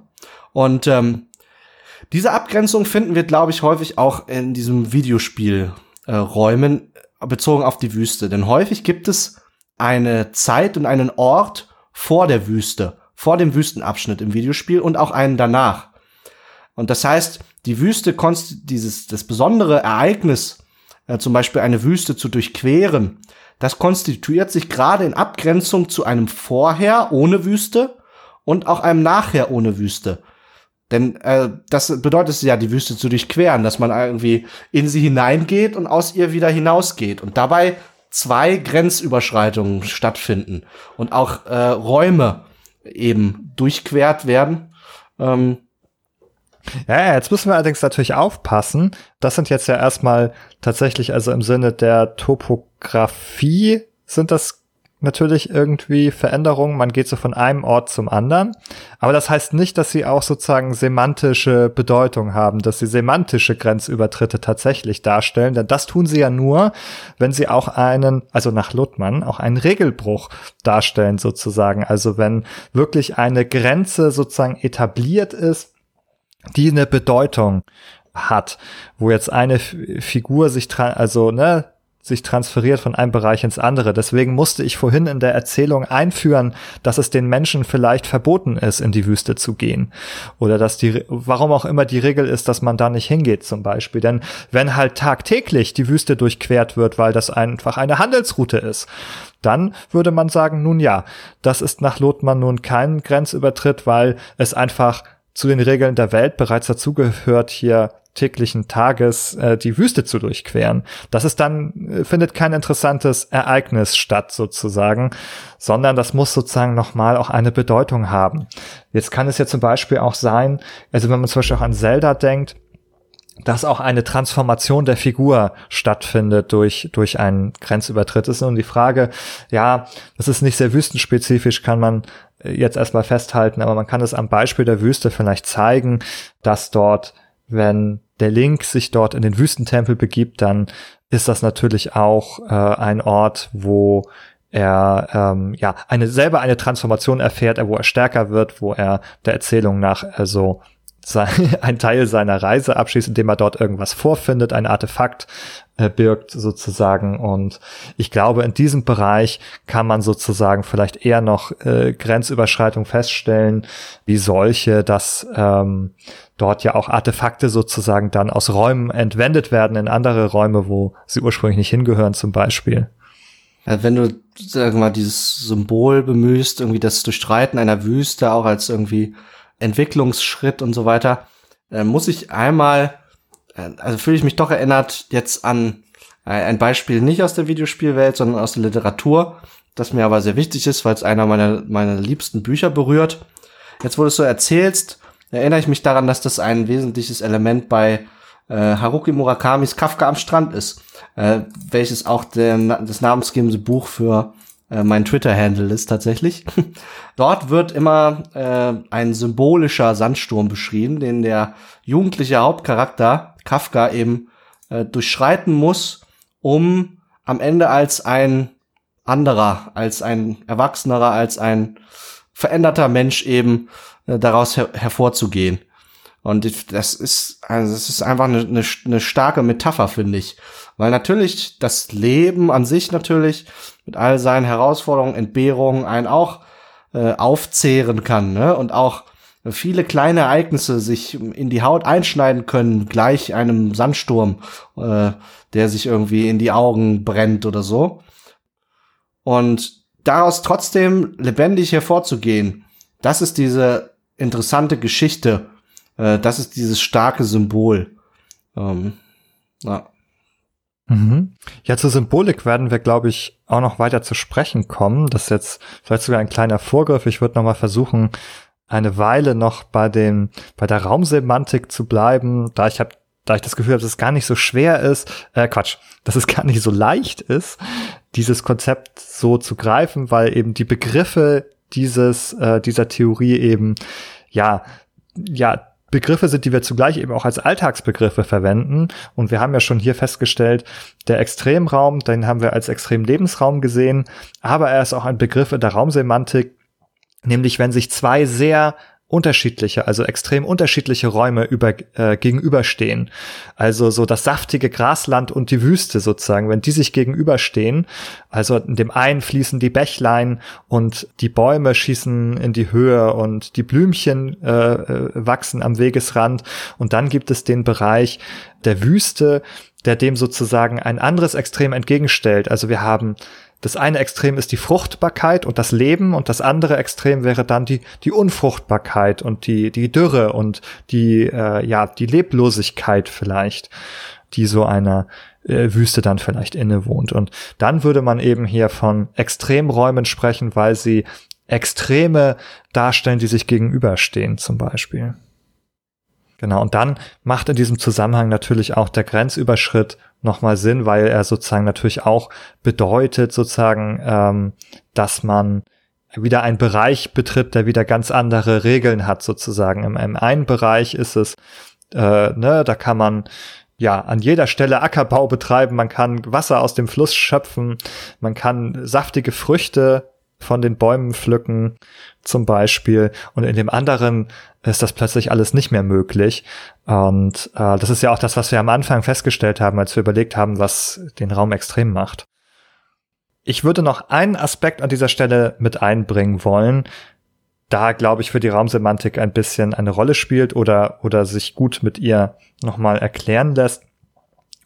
Und ähm, diese Abgrenzung finden wir, glaube ich, häufig auch in diesem Videospiel äh, Räumen bezogen auf die Wüste. Denn häufig gibt es eine Zeit und einen Ort vor der Wüste, vor dem Wüstenabschnitt im Videospiel und auch einen danach. Und das heißt, die Wüste, dieses, das besondere Ereignis, äh, zum Beispiel eine Wüste zu durchqueren, das konstituiert sich gerade in Abgrenzung zu einem Vorher ohne Wüste und auch einem Nachher ohne Wüste. Denn äh, das bedeutet ja, die Wüste zu durchqueren, dass man irgendwie in sie hineingeht und aus ihr wieder hinausgeht. Und dabei zwei Grenzüberschreitungen stattfinden und auch äh, Räume eben durchquert werden. Ähm, ja, jetzt müssen wir allerdings natürlich aufpassen. Das sind jetzt ja erstmal tatsächlich, also im Sinne der Topografie sind das natürlich irgendwie Veränderungen. Man geht so von einem Ort zum anderen. Aber das heißt nicht, dass sie auch sozusagen semantische Bedeutung haben, dass sie semantische Grenzübertritte tatsächlich darstellen. Denn das tun sie ja nur, wenn sie auch einen, also nach Luttmann, auch einen Regelbruch darstellen sozusagen. Also wenn wirklich eine Grenze sozusagen etabliert ist, die eine Bedeutung hat, wo jetzt eine Figur sich, also ne, sich transferiert von einem Bereich ins andere. Deswegen musste ich vorhin in der Erzählung einführen, dass es den Menschen vielleicht verboten ist, in die Wüste zu gehen. Oder dass die, warum auch immer die Regel ist, dass man da nicht hingeht zum Beispiel. Denn wenn halt tagtäglich die Wüste durchquert wird, weil das einfach eine Handelsroute ist, dann würde man sagen, nun ja, das ist nach Lothmann nun kein Grenzübertritt, weil es einfach zu den Regeln der Welt bereits dazugehört, hier täglichen Tages äh, die Wüste zu durchqueren. Das ist dann, äh, findet kein interessantes Ereignis statt sozusagen, sondern das muss sozusagen nochmal auch eine Bedeutung haben. Jetzt kann es ja zum Beispiel auch sein, also wenn man zum Beispiel auch an Zelda denkt, dass auch eine Transformation der Figur stattfindet durch, durch einen Grenzübertritt. Das ist nun die Frage, ja, das ist nicht sehr wüstenspezifisch, kann man äh, jetzt erstmal festhalten, aber man kann es am Beispiel der Wüste vielleicht zeigen, dass dort wenn der Link sich dort in den Wüstentempel begibt, dann ist das natürlich auch äh, ein Ort, wo er ähm, ja eine selber eine Transformation erfährt, wo er stärker wird, wo er der Erzählung nach also ein Teil seiner Reise abschließt, indem er dort irgendwas vorfindet, ein Artefakt birgt sozusagen. Und ich glaube, in diesem Bereich kann man sozusagen vielleicht eher noch äh, Grenzüberschreitung feststellen, wie solche, dass ähm, dort ja auch Artefakte sozusagen dann aus Räumen entwendet werden in andere Räume, wo sie ursprünglich nicht hingehören zum Beispiel. Ja, wenn du, sag mal, dieses Symbol bemühst, irgendwie das Durchstreiten einer Wüste auch als irgendwie Entwicklungsschritt und so weiter, äh, muss ich einmal, äh, also fühle ich mich doch erinnert jetzt an äh, ein Beispiel nicht aus der Videospielwelt, sondern aus der Literatur, das mir aber sehr wichtig ist, weil es einer meiner, meiner liebsten Bücher berührt. Jetzt, wo du es so erzählst, erinnere ich mich daran, dass das ein wesentliches Element bei äh, Haruki Murakamis Kafka am Strand ist, äh, welches auch der, das namensgebende Buch für äh, mein Twitter-Handle ist tatsächlich. Dort wird immer äh, ein symbolischer Sandsturm beschrieben, den der jugendliche Hauptcharakter Kafka eben äh, durchschreiten muss, um am Ende als ein anderer, als ein Erwachsenerer, als ein veränderter Mensch eben äh, daraus her hervorzugehen. Und das ist, also das ist einfach eine, eine, eine starke Metapher, finde ich. Weil natürlich das Leben an sich natürlich mit all seinen Herausforderungen, Entbehrungen einen auch äh, aufzehren kann, ne? Und auch viele kleine Ereignisse sich in die Haut einschneiden können, gleich einem Sandsturm, äh, der sich irgendwie in die Augen brennt oder so. Und daraus trotzdem lebendig hervorzugehen, das ist diese interessante Geschichte, äh, das ist dieses starke Symbol. Ähm, ja. Mhm. Ja, zur Symbolik werden wir, glaube ich, auch noch weiter zu sprechen kommen. Das ist jetzt vielleicht sogar ein kleiner Vorgriff. Ich würde noch mal versuchen, eine Weile noch bei den bei der Raumsemantik zu bleiben, da ich habe da ich das Gefühl habe, dass es gar nicht so schwer ist, äh, Quatsch, dass es gar nicht so leicht ist, dieses Konzept so zu greifen, weil eben die Begriffe dieses äh, dieser Theorie eben ja ja Begriffe sind, die wir zugleich eben auch als Alltagsbegriffe verwenden. Und wir haben ja schon hier festgestellt, der Extremraum, den haben wir als Extremlebensraum gesehen, aber er ist auch ein Begriff in der Raumsemantik, nämlich wenn sich zwei sehr unterschiedliche, also extrem unterschiedliche Räume über, äh, gegenüberstehen. Also so das saftige Grasland und die Wüste sozusagen, wenn die sich gegenüberstehen, also in dem einen fließen die Bächlein und die Bäume schießen in die Höhe und die Blümchen äh, äh wachsen am Wegesrand und dann gibt es den Bereich der Wüste, der dem sozusagen ein anderes Extrem entgegenstellt. Also wir haben das eine Extrem ist die Fruchtbarkeit und das Leben und das andere Extrem wäre dann die, die Unfruchtbarkeit und die, die Dürre und die, äh, ja, die Leblosigkeit vielleicht, die so einer äh, Wüste dann vielleicht innewohnt. Und dann würde man eben hier von Extremräumen sprechen, weil sie Extreme darstellen, die sich gegenüberstehen zum Beispiel. Genau, und dann macht in diesem Zusammenhang natürlich auch der Grenzüberschritt nochmal Sinn, weil er sozusagen natürlich auch bedeutet, sozusagen, ähm, dass man wieder einen Bereich betritt, der wieder ganz andere Regeln hat, sozusagen. Im, im einen Bereich ist es, äh, ne, da kann man ja, an jeder Stelle Ackerbau betreiben, man kann Wasser aus dem Fluss schöpfen, man kann saftige Früchte von den Bäumen pflücken, zum Beispiel. Und in dem anderen ist das plötzlich alles nicht mehr möglich. Und äh, das ist ja auch das, was wir am Anfang festgestellt haben, als wir überlegt haben, was den Raum extrem macht. Ich würde noch einen Aspekt an dieser Stelle mit einbringen wollen, da glaube ich für die Raumsemantik ein bisschen eine Rolle spielt oder oder sich gut mit ihr nochmal erklären lässt.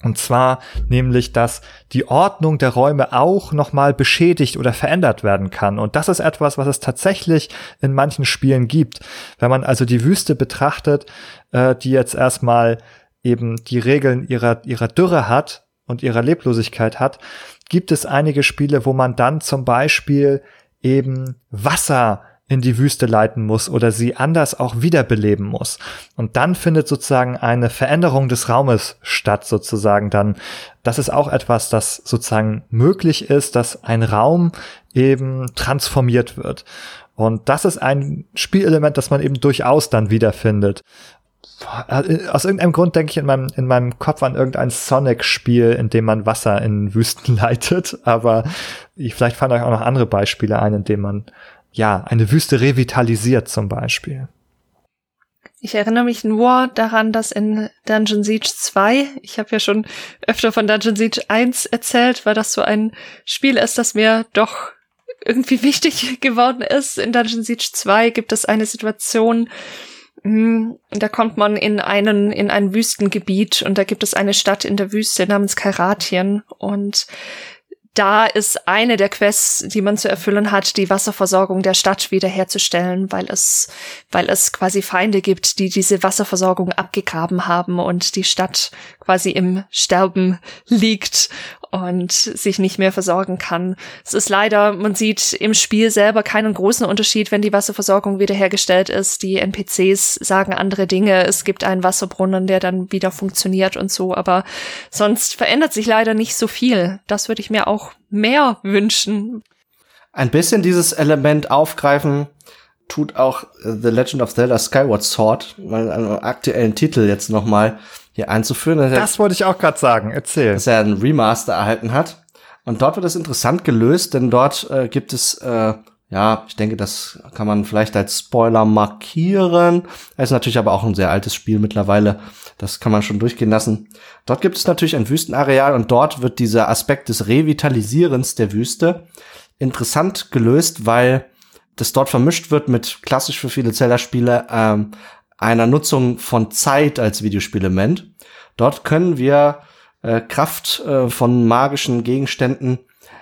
Und zwar nämlich, dass die Ordnung der Räume auch nochmal beschädigt oder verändert werden kann. Und das ist etwas, was es tatsächlich in manchen Spielen gibt. Wenn man also die Wüste betrachtet, äh, die jetzt erstmal eben die Regeln ihrer, ihrer Dürre hat und ihrer Leblosigkeit hat, gibt es einige Spiele, wo man dann zum Beispiel eben Wasser in die Wüste leiten muss oder sie anders auch wiederbeleben muss. Und dann findet sozusagen eine Veränderung des Raumes statt, sozusagen dann. Das ist auch etwas, das sozusagen möglich ist, dass ein Raum eben transformiert wird. Und das ist ein Spielelement, das man eben durchaus dann wiederfindet. Aus irgendeinem Grund denke ich in meinem, in meinem Kopf an irgendein Sonic-Spiel, in dem man Wasser in Wüsten leitet. Aber ich, vielleicht fallen euch auch noch andere Beispiele ein, in denen man ja, eine Wüste revitalisiert zum Beispiel. Ich erinnere mich nur daran, dass in Dungeon Siege 2, ich habe ja schon öfter von Dungeon Siege 1 erzählt, weil das so ein Spiel ist, das mir doch irgendwie wichtig geworden ist. In Dungeon Siege 2 gibt es eine Situation, hm, da kommt man in einen, in ein Wüstengebiet und da gibt es eine Stadt in der Wüste namens Kairatien und da ist eine der Quests, die man zu erfüllen hat, die Wasserversorgung der Stadt wiederherzustellen, weil es, weil es quasi Feinde gibt, die diese Wasserversorgung abgegraben haben und die Stadt quasi im Sterben liegt und sich nicht mehr versorgen kann. Es ist leider, man sieht im Spiel selber keinen großen Unterschied, wenn die Wasserversorgung wiederhergestellt ist. Die NPCs sagen andere Dinge. Es gibt einen Wasserbrunnen, der dann wieder funktioniert und so, aber sonst verändert sich leider nicht so viel. Das würde ich mir auch mehr wünschen. Ein bisschen dieses Element aufgreifen tut auch The Legend of Zelda Skyward Sword, weil einen aktuellen Titel jetzt noch mal hier einzuführen. Das, das wollte ich auch gerade sagen. Erzähl. Dass er einen Remaster erhalten hat. Und dort wird es interessant gelöst, denn dort äh, gibt es, äh, ja, ich denke, das kann man vielleicht als Spoiler markieren. Es ist natürlich aber auch ein sehr altes Spiel mittlerweile. Das kann man schon durchgehen lassen. Dort gibt es natürlich ein Wüstenareal und dort wird dieser Aspekt des Revitalisierens der Wüste interessant gelöst, weil das dort vermischt wird mit klassisch für viele Zelda-Spiele ähm, einer Nutzung von Zeit als Videospielement. Dort können wir äh, Kraft äh, von magischen Gegenständen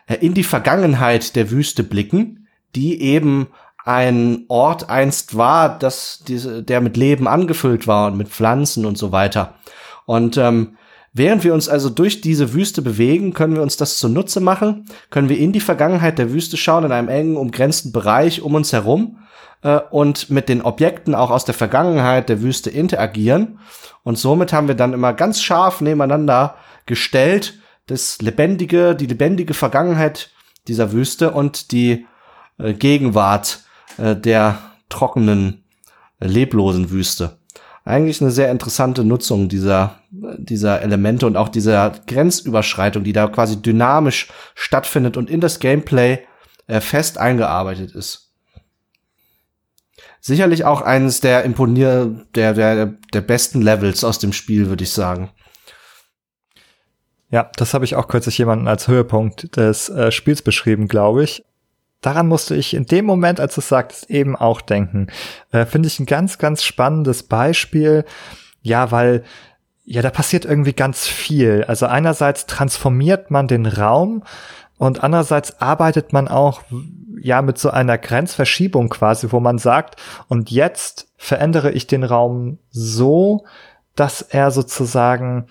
äh, in die Vergangenheit der Wüste blicken, die eben ein Ort einst war, dass diese, der mit Leben angefüllt war und mit Pflanzen und so weiter. Und ähm, während wir uns also durch diese Wüste bewegen, können wir uns das zunutze machen, können wir in die Vergangenheit der Wüste schauen, in einem engen, umgrenzten Bereich um uns herum äh, und mit den Objekten auch aus der Vergangenheit der Wüste interagieren. Und somit haben wir dann immer ganz scharf nebeneinander gestellt das lebendige, die lebendige Vergangenheit dieser Wüste und die äh, Gegenwart äh, der trockenen, äh, leblosen Wüste. Eigentlich eine sehr interessante Nutzung dieser, dieser Elemente und auch dieser Grenzüberschreitung, die da quasi dynamisch stattfindet und in das Gameplay äh, fest eingearbeitet ist sicherlich auch eines der imponier der, der, der besten Levels aus dem Spiel, würde ich sagen. Ja, das habe ich auch kürzlich jemanden als Höhepunkt des äh, Spiels beschrieben, glaube ich. Daran musste ich in dem Moment, als du es sagtest, eben auch denken. Äh, Finde ich ein ganz, ganz spannendes Beispiel. Ja, weil ja, da passiert irgendwie ganz viel. Also einerseits transformiert man den Raum und andererseits arbeitet man auch ja mit so einer Grenzverschiebung quasi, wo man sagt, und jetzt verändere ich den Raum so, dass er sozusagen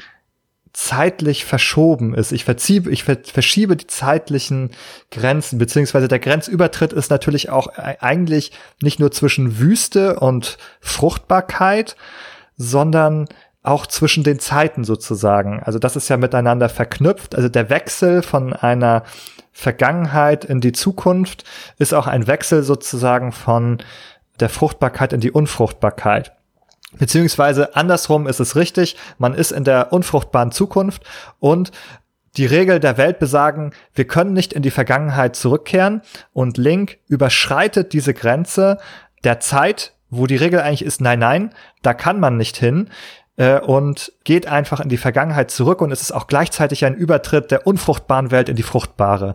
zeitlich verschoben ist. Ich verziehe, ich verschiebe die zeitlichen Grenzen, beziehungsweise der Grenzübertritt ist natürlich auch e-, eigentlich nicht nur zwischen Wüste und Fruchtbarkeit, sondern auch zwischen den Zeiten sozusagen. Also das ist ja miteinander verknüpft. Also der Wechsel von einer Vergangenheit in die Zukunft ist auch ein Wechsel sozusagen von der Fruchtbarkeit in die Unfruchtbarkeit. Beziehungsweise andersrum ist es richtig, man ist in der unfruchtbaren Zukunft und die Regel der Welt besagen, wir können nicht in die Vergangenheit zurückkehren und Link überschreitet diese Grenze der Zeit, wo die Regel eigentlich ist, nein, nein, da kann man nicht hin äh, und geht einfach in die Vergangenheit zurück und es ist auch gleichzeitig ein Übertritt der unfruchtbaren Welt in die fruchtbare.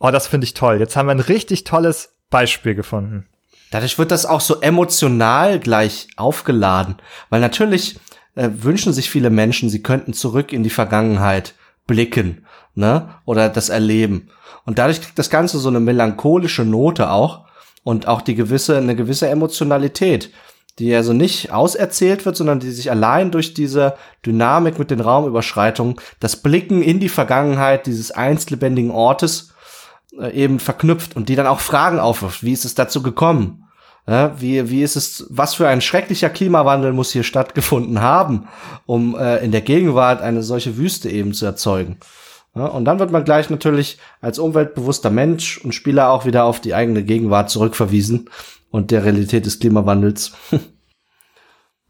Oh, das finde ich toll. Jetzt haben wir ein richtig tolles Beispiel gefunden. Dadurch wird das auch so emotional gleich aufgeladen, weil natürlich äh, wünschen sich viele Menschen, sie könnten zurück in die Vergangenheit blicken, ne, oder das erleben. Und dadurch kriegt das Ganze so eine melancholische Note auch und auch die gewisse, eine gewisse Emotionalität die also nicht auserzählt wird, sondern die sich allein durch diese Dynamik mit den Raumüberschreitungen, das Blicken in die Vergangenheit dieses einst lebendigen Ortes eben verknüpft und die dann auch Fragen aufwirft. Wie ist es dazu gekommen? Ja, wie, wie ist es, was für ein schrecklicher Klimawandel muss hier stattgefunden haben, um äh, in der Gegenwart eine solche Wüste eben zu erzeugen? Ja, und dann wird man gleich natürlich als umweltbewusster Mensch und Spieler auch wieder auf die eigene Gegenwart zurückverwiesen und der Realität des Klimawandels.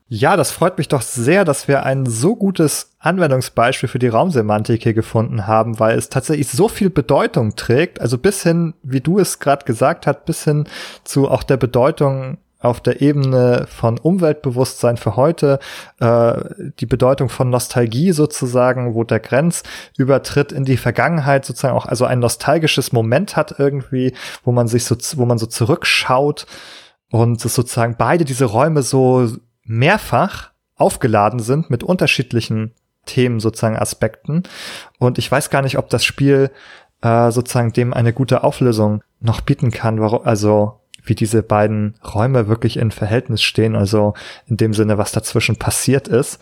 Ja, das freut mich doch sehr, dass wir ein so gutes Anwendungsbeispiel für die Raumsemantik hier gefunden haben, weil es tatsächlich so viel Bedeutung trägt, also bis hin, wie du es gerade gesagt hast, bis hin zu auch der Bedeutung auf der Ebene von Umweltbewusstsein für heute, äh, die Bedeutung von Nostalgie sozusagen, wo der Grenzübertritt in die Vergangenheit sozusagen auch also ein nostalgisches Moment hat irgendwie, wo man sich so, wo man so zurückschaut und sozusagen beide diese Räume so mehrfach aufgeladen sind mit unterschiedlichen Themen sozusagen Aspekten und ich weiß gar nicht, ob das Spiel äh, sozusagen dem eine gute Auflösung noch bieten kann, warum, also wie diese beiden Räume wirklich in Verhältnis stehen, also in dem Sinne, was dazwischen passiert ist.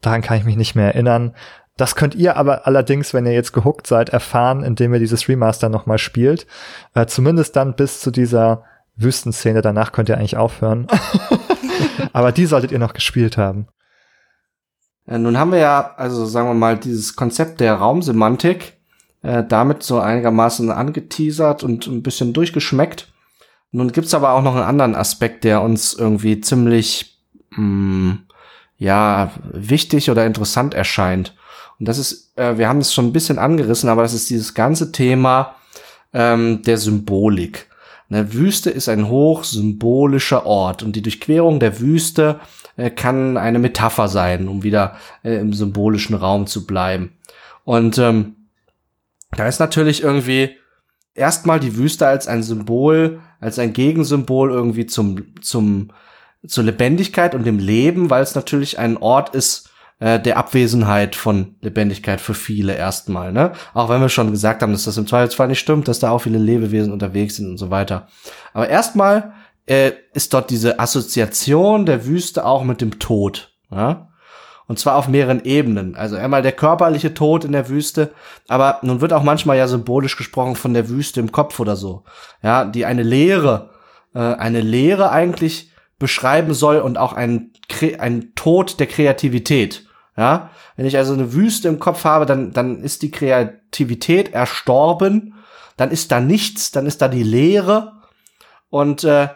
Daran kann ich mich nicht mehr erinnern. Das könnt ihr aber allerdings, wenn ihr jetzt gehuckt seid, erfahren, indem ihr dieses Remaster nochmal spielt. Äh, zumindest dann bis zu dieser Wüstenszene. Danach könnt ihr eigentlich aufhören. aber die solltet ihr noch gespielt haben. Ja, nun haben wir ja, also sagen wir mal, dieses Konzept der Raumsemantik äh, damit so einigermaßen angeteasert und ein bisschen durchgeschmeckt. Nun gibt's aber auch noch einen anderen Aspekt, der uns irgendwie ziemlich mh, mm, ja wichtig oder interessant erscheint. Und das ist, äh, wir haben es schon ein bisschen angerissen, aber das ist dieses ganze Thema ähm, der Symbolik. Eine Wüste ist ein hochsymbolischer Ort und die Durchquerung der Wüste äh, kann eine Metapher sein, um wieder äh, im symbolischen Raum zu bleiben. Und ähm, da ist natürlich irgendwie erstmal die Wüste als ein Symbol, als ein Gegensymbol irgendwie zum, zum, zur Lebendigkeit und dem Leben, weil es natürlich ein Ort ist, äh, der Abwesenheit von Lebendigkeit für viele erstmal, ne? Auch wenn wir schon gesagt haben, dass das im Zweifelsfall nicht stimmt, dass da auch viele Lebewesen unterwegs sind und so weiter. Aber erstmal äh, ist dort diese Assoziation der Wüste auch mit dem Tod, ja? Und zwar auf mehreren Ebenen. Also einmal der körperliche Tod in der Wüste, aber nun wird auch manchmal ja symbolisch gesprochen von der Wüste im Kopf oder so. Ja, die eine Leere, äh, eine Leere eigentlich beschreiben soll und auch ein, ein Tod der Kreativität. Ja, wenn ich also eine Wüste im Kopf habe, dann, dann ist die Kreativität erstorben, dann ist da nichts, dann ist da die Leere und äh,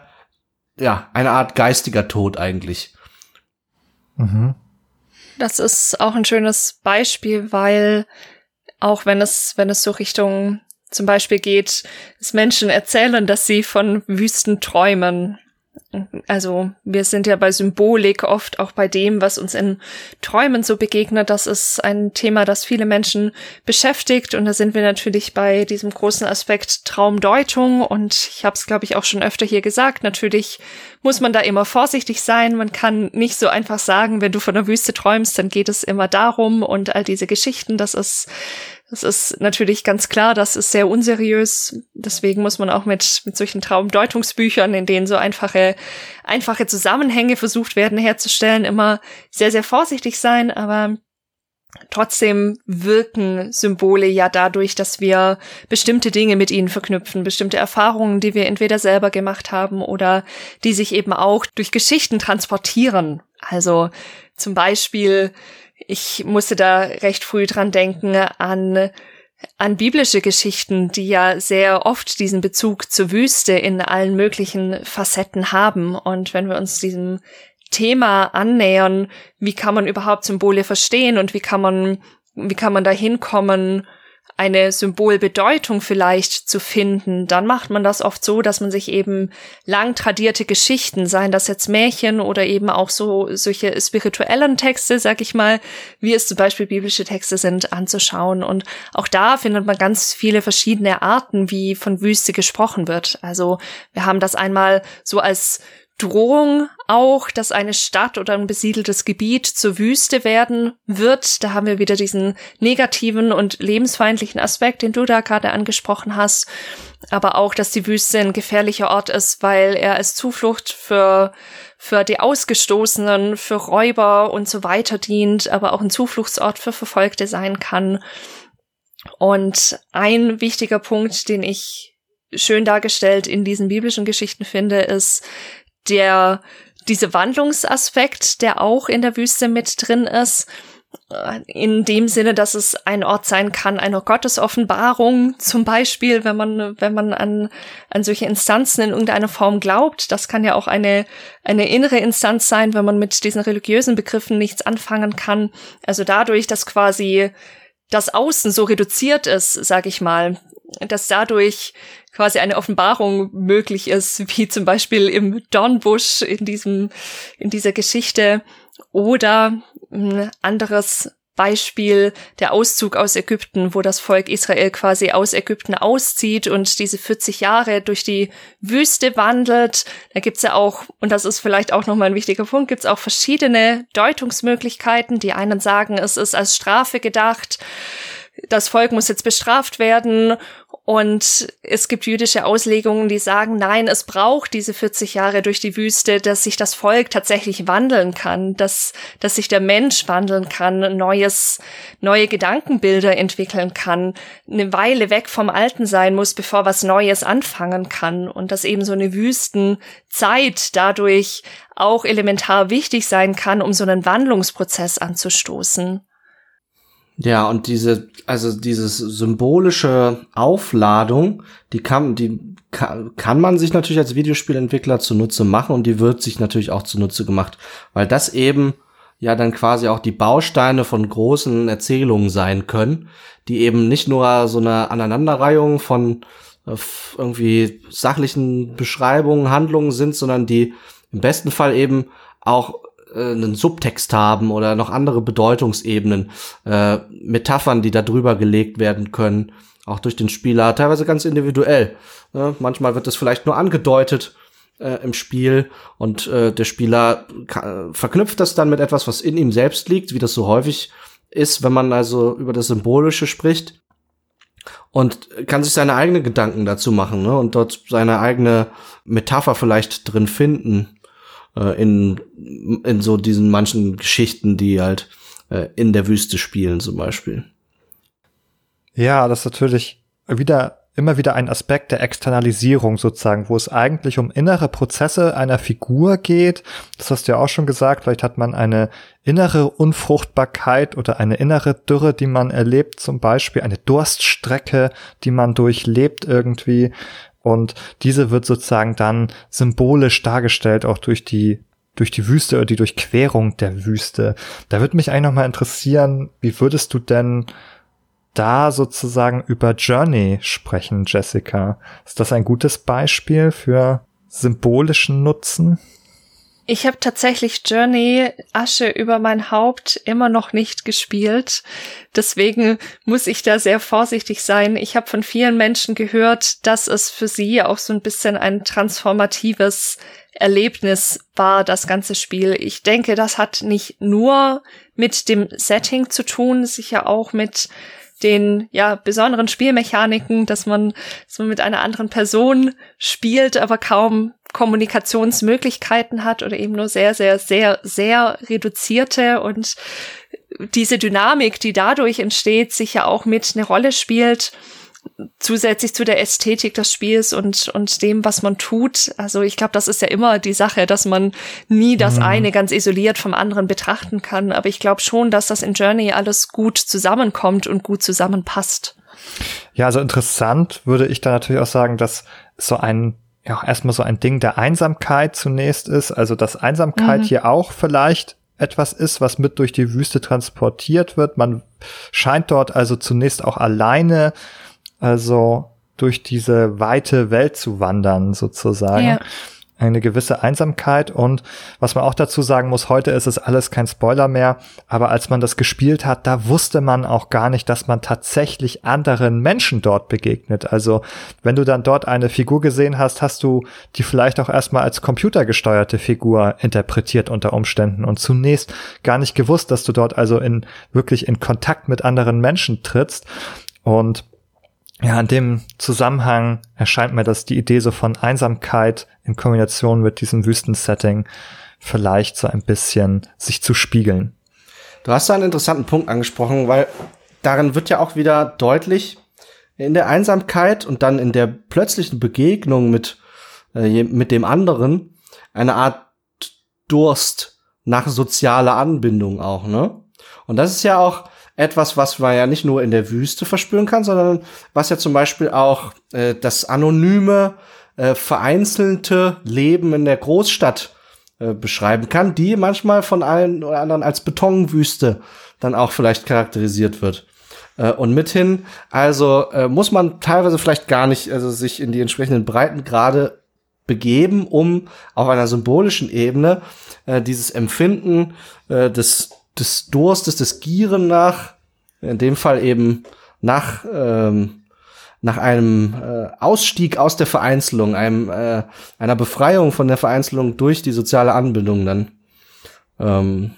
ja, eine Art geistiger Tod eigentlich. Mhm. Das ist auch ein schönes Beispiel, weil auch wenn es, wenn es so Richtung zum Beispiel geht, dass Menschen erzählen, dass sie von Wüsten träumen, also wir sind ja bei Symbolik oft auch bei dem, was uns in Träumen so begegnet. Das ist ein Thema, das viele Menschen beschäftigt. Und da sind wir natürlich bei diesem großen Aspekt Traumdeutung. Und ich habe es, glaube ich, auch schon öfter hier gesagt. Natürlich muss man da immer vorsichtig sein. Man kann nicht so einfach sagen, wenn du von der Wüste träumst, dann geht es immer darum und all diese Geschichten. Das ist das ist natürlich ganz klar, das ist sehr unseriös. Deswegen muss man auch mit, mit solchen Traumdeutungsbüchern, in denen so einfache, einfache Zusammenhänge versucht werden herzustellen, immer sehr, sehr vorsichtig sein. Aber Trotzdem wirken Symbole ja dadurch, dass wir bestimmte Dinge mit ihnen verknüpfen, bestimmte Erfahrungen, die wir entweder selber gemacht haben oder die sich eben auch durch Geschichten transportieren. Also zum Beispiel ich musste da recht früh dran denken an an biblische Geschichten, die ja sehr oft diesen Bezug zur Wüste in allen möglichen Facetten haben. Und wenn wir uns diesem Thema annähern, wie kann man überhaupt Symbole verstehen und wie kann man, wie kann man da hinkommen, eine Symbolbedeutung vielleicht zu finden, dann macht man das oft so, dass man sich eben lang tradierte Geschichten, seien das jetzt Märchen oder eben auch so solche spirituellen Texte, sag ich mal, wie es zum Beispiel biblische Texte sind, anzuschauen. Und auch da findet man ganz viele verschiedene Arten, wie von Wüste gesprochen wird. Also wir haben das einmal so als Drohung auch, dass eine Stadt oder ein besiedeltes Gebiet zur Wüste werden wird. Da haben wir wieder diesen negativen und lebensfeindlichen Aspekt, den du da gerade angesprochen hast. Aber auch, dass die Wüste ein gefährlicher Ort ist, weil er als Zuflucht für, für die Ausgestoßenen, für Räuber und so weiter dient, aber auch ein Zufluchtsort für Verfolgte sein kann. Und ein wichtiger Punkt, den ich schön dargestellt in diesen biblischen Geschichten finde, ist, der, diese Wandlungsaspekt, der auch in der Wüste mit drin ist, äh, in dem Sinne, dass es ein Ort sein kann, einer Gottesoffenbarung, zum Beispiel, wenn man, wenn man an, an solche Instanzen in irgendeiner Form glaubt. Das kann ja auch eine, eine innere Instanz sein, wenn man mit diesen religiösen Begriffen nichts anfangen kann. Also dadurch, dass quasi das Außen so reduziert ist, sag ich mal, dass dadurch quasi eine Offenbarung möglich ist, wie zum Beispiel im Dornbusch in diesem, in dieser Geschichte oder ein anderes Beispiel der Auszug aus Ägypten, wo das Volk Israel quasi aus Ägypten auszieht und diese 40 Jahre durch die Wüste wandelt. Da gibt's ja auch, und das ist vielleicht auch nochmal ein wichtiger Punkt, gibt's auch verschiedene Deutungsmöglichkeiten. Die einen sagen, es ist als Strafe gedacht das Volk muss jetzt bestraft werden und es gibt jüdische Auslegungen, die sagen, nein, es braucht diese 40 Jahre durch die Wüste, dass sich das Volk tatsächlich wandeln kann, dass, dass sich der Mensch wandeln kann, neues, neue Gedankenbilder entwickeln kann, eine Weile weg vom Alten sein muss, bevor was Neues anfangen kann und dass eben so eine Wüstenzeit dadurch auch elementar wichtig sein kann, um so einen Wandlungsprozess anzustoßen. Ja, und diese, also dieses symbolische Aufladung, die kann, die kann, man sich natürlich als Videospielentwickler zunutze machen und die wird sich natürlich auch zunutze gemacht, weil das eben ja dann quasi auch die Bausteine von großen Erzählungen sein können, die eben nicht nur so eine Aneinanderreihung von äh, irgendwie sachlichen Beschreibungen, Handlungen sind, sondern die im besten Fall eben auch äh, einen Subtext haben oder noch andere Bedeutungsebenen, äh, Metaphern, die da drüber gelegt werden können, auch durch den Spieler, teilweise ganz individuell. Ne? Manchmal wird das vielleicht nur angedeutet äh, im Spiel und äh, der Spieler verknüpft das dann mit etwas, was in ihm selbst liegt, wie das so häufig ist, wenn man also über das Symbolische spricht und kann sich seine eigenen Gedanken dazu machen ne? und dort seine eigene Metapher vielleicht drin finden äh, in, in so diesen manchen Geschichten, die halt äh, in der Wüste spielen zum Beispiel. Ja, das ist natürlich wieder immer wieder ein Aspekt der Externalisierung sozusagen, wo es eigentlich um innere Prozesse einer Figur geht. Das hast du ja auch schon gesagt. Vielleicht hat man eine innere Unfruchtbarkeit oder eine innere Dürre, die man erlebt, zum Beispiel eine Durststrecke, die man durchlebt irgendwie. Und diese wird sozusagen dann symbolisch dargestellt, auch durch die durch die Wüste oder die Durchquerung der Wüste. Da würde mich eigentlich noch mal interessieren, wie würdest du denn da sozusagen über Journey sprechen, Jessica? Ist das ein gutes Beispiel für symbolischen Nutzen? Ich habe tatsächlich Journey Asche über mein Haupt immer noch nicht gespielt. Deswegen muss ich da sehr vorsichtig sein. Ich habe von vielen Menschen gehört, dass es für sie auch so ein bisschen ein transformatives Erlebnis war, das ganze Spiel. Ich denke, das hat nicht nur mit dem Setting zu tun, sicher auch mit den ja besonderen Spielmechaniken, dass man, dass man mit einer anderen Person spielt, aber kaum Kommunikationsmöglichkeiten hat oder eben nur sehr, sehr, sehr, sehr reduzierte und diese Dynamik, die dadurch entsteht, sich ja auch mit eine Rolle spielt, zusätzlich zu der Ästhetik des Spiels und, und dem, was man tut. Also ich glaube, das ist ja immer die Sache, dass man nie das mhm. eine ganz isoliert vom anderen betrachten kann. Aber ich glaube schon, dass das in Journey alles gut zusammenkommt und gut zusammenpasst. Ja, also interessant würde ich da natürlich auch sagen, dass so ein ja auch erstmal so ein Ding der Einsamkeit zunächst ist. Also dass Einsamkeit mhm. hier auch vielleicht etwas ist, was mit durch die Wüste transportiert wird. Man scheint dort also zunächst auch alleine, also durch diese weite Welt zu wandern sozusagen. Ja eine gewisse Einsamkeit. Und was man auch dazu sagen muss, heute ist es alles kein Spoiler mehr, aber als man das gespielt hat, da wusste man auch gar nicht, dass man tatsächlich anderen Menschen dort begegnet. Also wenn du dann dort eine Figur gesehen hast, hast du die vielleicht auch erstmal als computergesteuerte Figur interpretiert unter Umständen und zunächst gar nicht gewusst, dass du dort also in wirklich in Kontakt mit anderen Menschen trittst. Und ja, in dem Zusammenhang erscheint mir das die Idee so von Einsamkeit in Kombination mit diesem Wüstensetting vielleicht so ein bisschen sich zu spiegeln. Du hast da einen interessanten Punkt angesprochen, weil darin wird ja auch wieder deutlich, in der Einsamkeit und dann in der plötzlichen Begegnung mit, äh, mit dem anderen eine Art Durst nach sozialer Anbindung auch, ne? Und das ist ja auch etwas, was man ja nicht nur in der Wüste verspüren kann, sondern was ja zum Beispiel auch äh, das anonyme, äh, vereinzelte Leben in der Großstadt äh, beschreiben kann, die manchmal von allen oder anderen als Betonwüste dann auch vielleicht charakterisiert wird. Äh, und mithin, also äh, muss man teilweise vielleicht gar nicht also sich in die entsprechenden Breitengrade begeben, um auf einer symbolischen Ebene äh, dieses Empfinden äh, des des Durstes, des Gieren nach, in dem Fall eben nach, ähm, nach einem äh, Ausstieg aus der Vereinzelung, einem, äh, einer Befreiung von der Vereinzelung durch die soziale Anbindung dann. Ähm,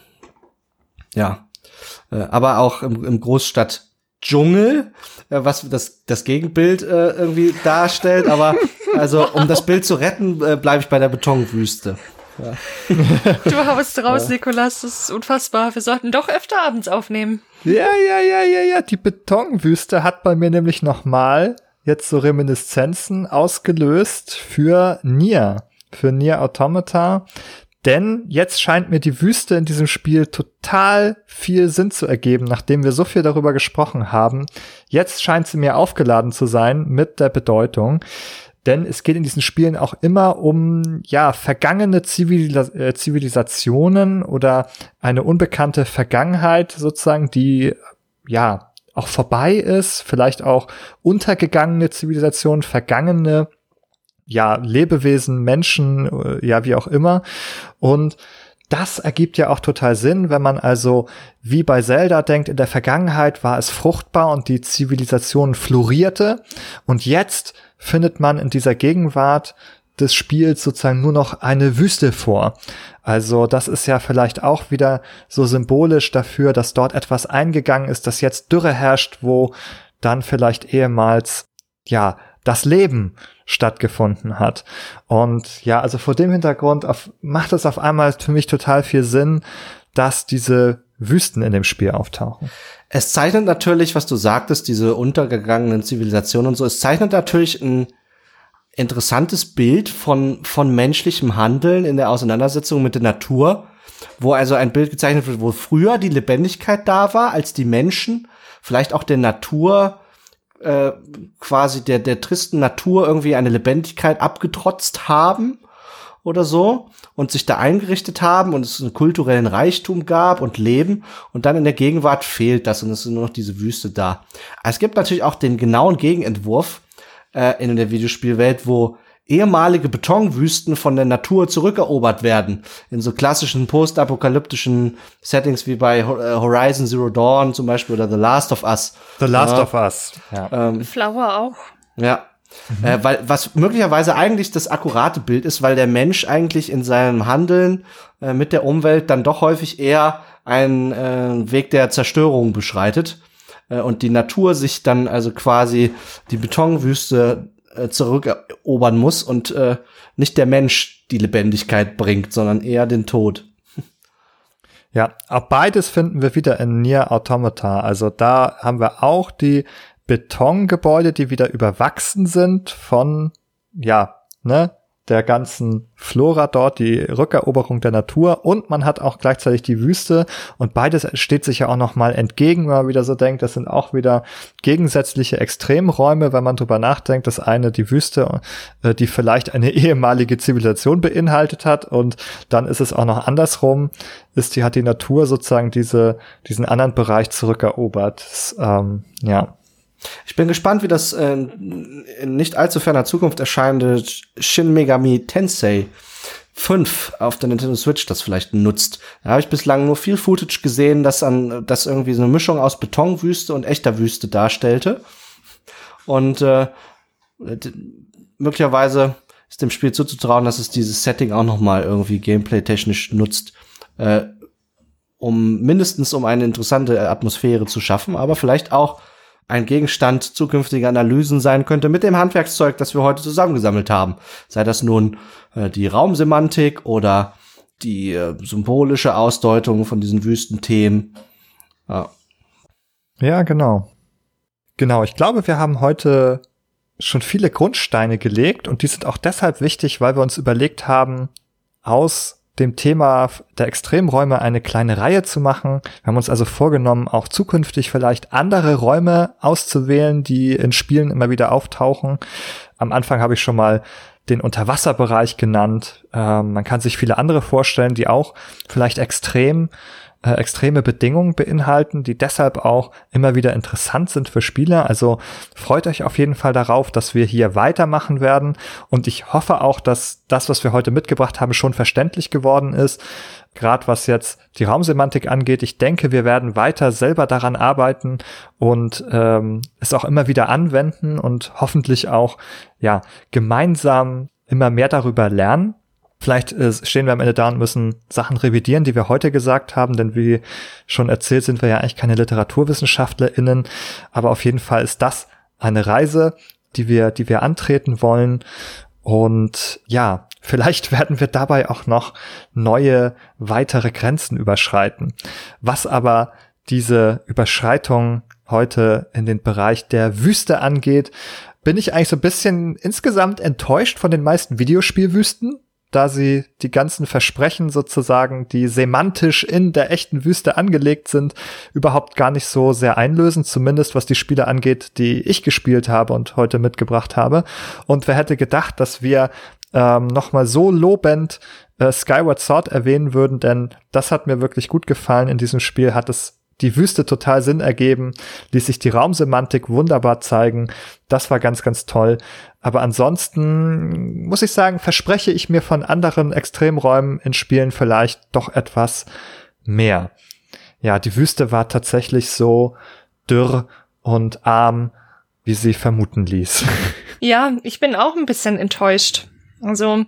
ja. Äh, aber auch im, im Großstadt Dschungel, äh, was das, das Gegenbild äh, irgendwie darstellt. Aber also, um das Bild zu retten, äh, bleibe ich bei der Betonwüste. Ja. Du haust raus, ja. Nikolas, das ist unfassbar. Wir sollten doch öfter abends aufnehmen. Ja, ja, ja, ja, ja. Die Betonwüste hat bei mir nämlich noch mal jetzt so Reminiszenzen ausgelöst für Nier, für Nier Automata. Denn jetzt scheint mir die Wüste in diesem Spiel total viel Sinn zu ergeben, nachdem wir so viel darüber gesprochen haben. Jetzt scheint sie mir aufgeladen zu sein mit der Bedeutung. Denn es geht in diesen Spielen auch immer um, ja, vergangene Zivilis äh, Zivilisationen oder eine unbekannte Vergangenheit sozusagen, die, ja, auch vorbei ist, vielleicht auch untergegangene Zivilisationen, vergangene ja, Lebewesen, Menschen, äh, ja, wie auch immer. Und das ergibt ja auch total Sinn, wenn man also wie bei Zelda denkt, in der Vergangenheit war es fruchtbar und die Zivilisation florierte und jetzt findet man in dieser Gegenwart des Spiels sozusagen nur noch eine Wüste vor. Also das ist ja vielleicht auch wieder so symbolisch dafür, dass dort etwas eingegangen ist, dass jetzt Dürre herrscht, wo dann vielleicht ehemals ja das Leben stattgefunden hat. Und ja, also vor dem Hintergrund auf, macht es auf einmal für mich total viel Sinn, dass diese Wüsten in dem Spiel auftauchen. Es zeichnet natürlich, was du sagtest, diese untergegangenen Zivilisationen und so, es zeichnet natürlich ein interessantes Bild von, von menschlichem Handeln in der Auseinandersetzung mit der Natur, wo also ein Bild gezeichnet wird, wo früher die Lebendigkeit da war, als die Menschen vielleicht auch der Natur äh, quasi der, der tristen Natur irgendwie eine Lebendigkeit abgetrotzt haben oder so und sich da eingerichtet haben und es einen kulturellen Reichtum gab und Leben und dann in der Gegenwart fehlt das und es ist nur noch diese Wüste da. Es gibt natürlich auch den genauen Gegenentwurf äh, in der Videospielwelt, wo ehemalige Betonwüsten von der Natur zurückerobert werden. In so klassischen postapokalyptischen Settings wie bei äh, Horizon Zero Dawn zum Beispiel oder The Last of Us. The Last ja. of Us. Ja. Ähm, Flower auch. Ja. Mhm. Äh, weil, was möglicherweise eigentlich das akkurate Bild ist, weil der Mensch eigentlich in seinem Handeln äh, mit der Umwelt dann doch häufig eher einen äh, Weg der Zerstörung beschreitet äh, und die Natur sich dann also quasi die Betonwüste äh, zurückerobern muss und nicht der Mensch die Lebendigkeit bringt, sondern eher den Tod. Ja, auch beides finden wir wieder in Nier Automata. Also da haben wir auch die Betongebäude, die wieder überwachsen sind von, ja, ne, der ganzen Flora dort, die Rückeroberung der Natur. Und man hat auch gleichzeitig die Wüste. Und beides steht sich ja auch noch mal entgegen, wenn man wieder so denkt, das sind auch wieder gegensätzliche Extremräume, wenn man drüber nachdenkt, das eine die Wüste, äh, die vielleicht eine ehemalige Zivilisation beinhaltet hat. Und dann ist es auch noch andersrum, ist die hat die Natur sozusagen diese diesen anderen Bereich zurückerobert. Ähm, ja. Ich bin gespannt, wie das äh, in nicht allzu ferner Zukunft erscheinende Shin Megami Tensei 5 auf der Nintendo Switch das vielleicht nutzt. Da habe ich bislang nur viel Footage gesehen, das an das irgendwie so eine Mischung aus Betonwüste und echter Wüste darstellte. Und äh, möglicherweise ist dem Spiel zuzutrauen, dass es dieses Setting auch noch mal irgendwie gameplay-technisch nutzt, äh, um mindestens um eine interessante Atmosphäre zu schaffen, aber vielleicht auch ein Gegenstand zukünftiger Analysen sein könnte mit dem Handwerkszeug, das wir heute zusammengesammelt haben. Sei das nun äh, die Raumsemantik oder die äh, symbolische Ausdeutung von diesen Wüstenthemen. Ja. ja, genau. Genau, ich glaube, wir haben heute schon viele Grundsteine gelegt und die sind auch deshalb wichtig, weil wir uns überlegt haben, aus dem Thema der Extremräume eine kleine Reihe zu machen. Wir haben uns also vorgenommen, auch zukünftig vielleicht andere Räume auszuwählen, die in Spielen immer wieder auftauchen. Am Anfang habe ich schon mal den Unterwasserbereich genannt. Ähm, man kann sich viele andere vorstellen, die auch vielleicht extrem äh, extreme Bedingungen beinhalten, die deshalb auch immer wieder interessant sind für Spieler. Also freut euch auf jeden Fall darauf, dass wir hier weitermachen werden. Und ich hoffe auch, dass das, was wir heute mitgebracht haben, schon verständlich geworden ist. Gerade was jetzt die Raumsemantik angeht, ich denke, wir werden weiter selber daran arbeiten und ähm, es auch immer wieder anwenden und hoffentlich auch ja gemeinsam immer mehr darüber lernen. Vielleicht äh, stehen wir am Ende da und müssen Sachen revidieren, die wir heute gesagt haben, denn wie schon erzählt, sind wir ja eigentlich keine LiteraturwissenschaftlerInnen, aber auf jeden Fall ist das eine Reise, die wir, die wir antreten wollen. Und ja, vielleicht werden wir dabei auch noch neue, weitere Grenzen überschreiten. Was aber diese Überschreitung heute in den Bereich der Wüste angeht, bin ich eigentlich so ein bisschen insgesamt enttäuscht von den meisten Videospielwüsten, da sie die ganzen Versprechen sozusagen, die semantisch in der echten Wüste angelegt sind, überhaupt gar nicht so sehr einlösen, zumindest was die Spiele angeht, die ich gespielt habe und heute mitgebracht habe. Und wer hätte gedacht, dass wir ähm, nochmal so lobend äh, Skyward Sword erwähnen würden, denn das hat mir wirklich gut gefallen. In diesem Spiel hat es die Wüste total Sinn ergeben, ließ sich die Raumsemantik wunderbar zeigen. Das war ganz, ganz toll. Aber ansonsten muss ich sagen, verspreche ich mir von anderen Extremräumen in Spielen vielleicht doch etwas mehr. Ja, die Wüste war tatsächlich so dürr und arm, wie sie vermuten ließ. Ja, ich bin auch ein bisschen enttäuscht. Also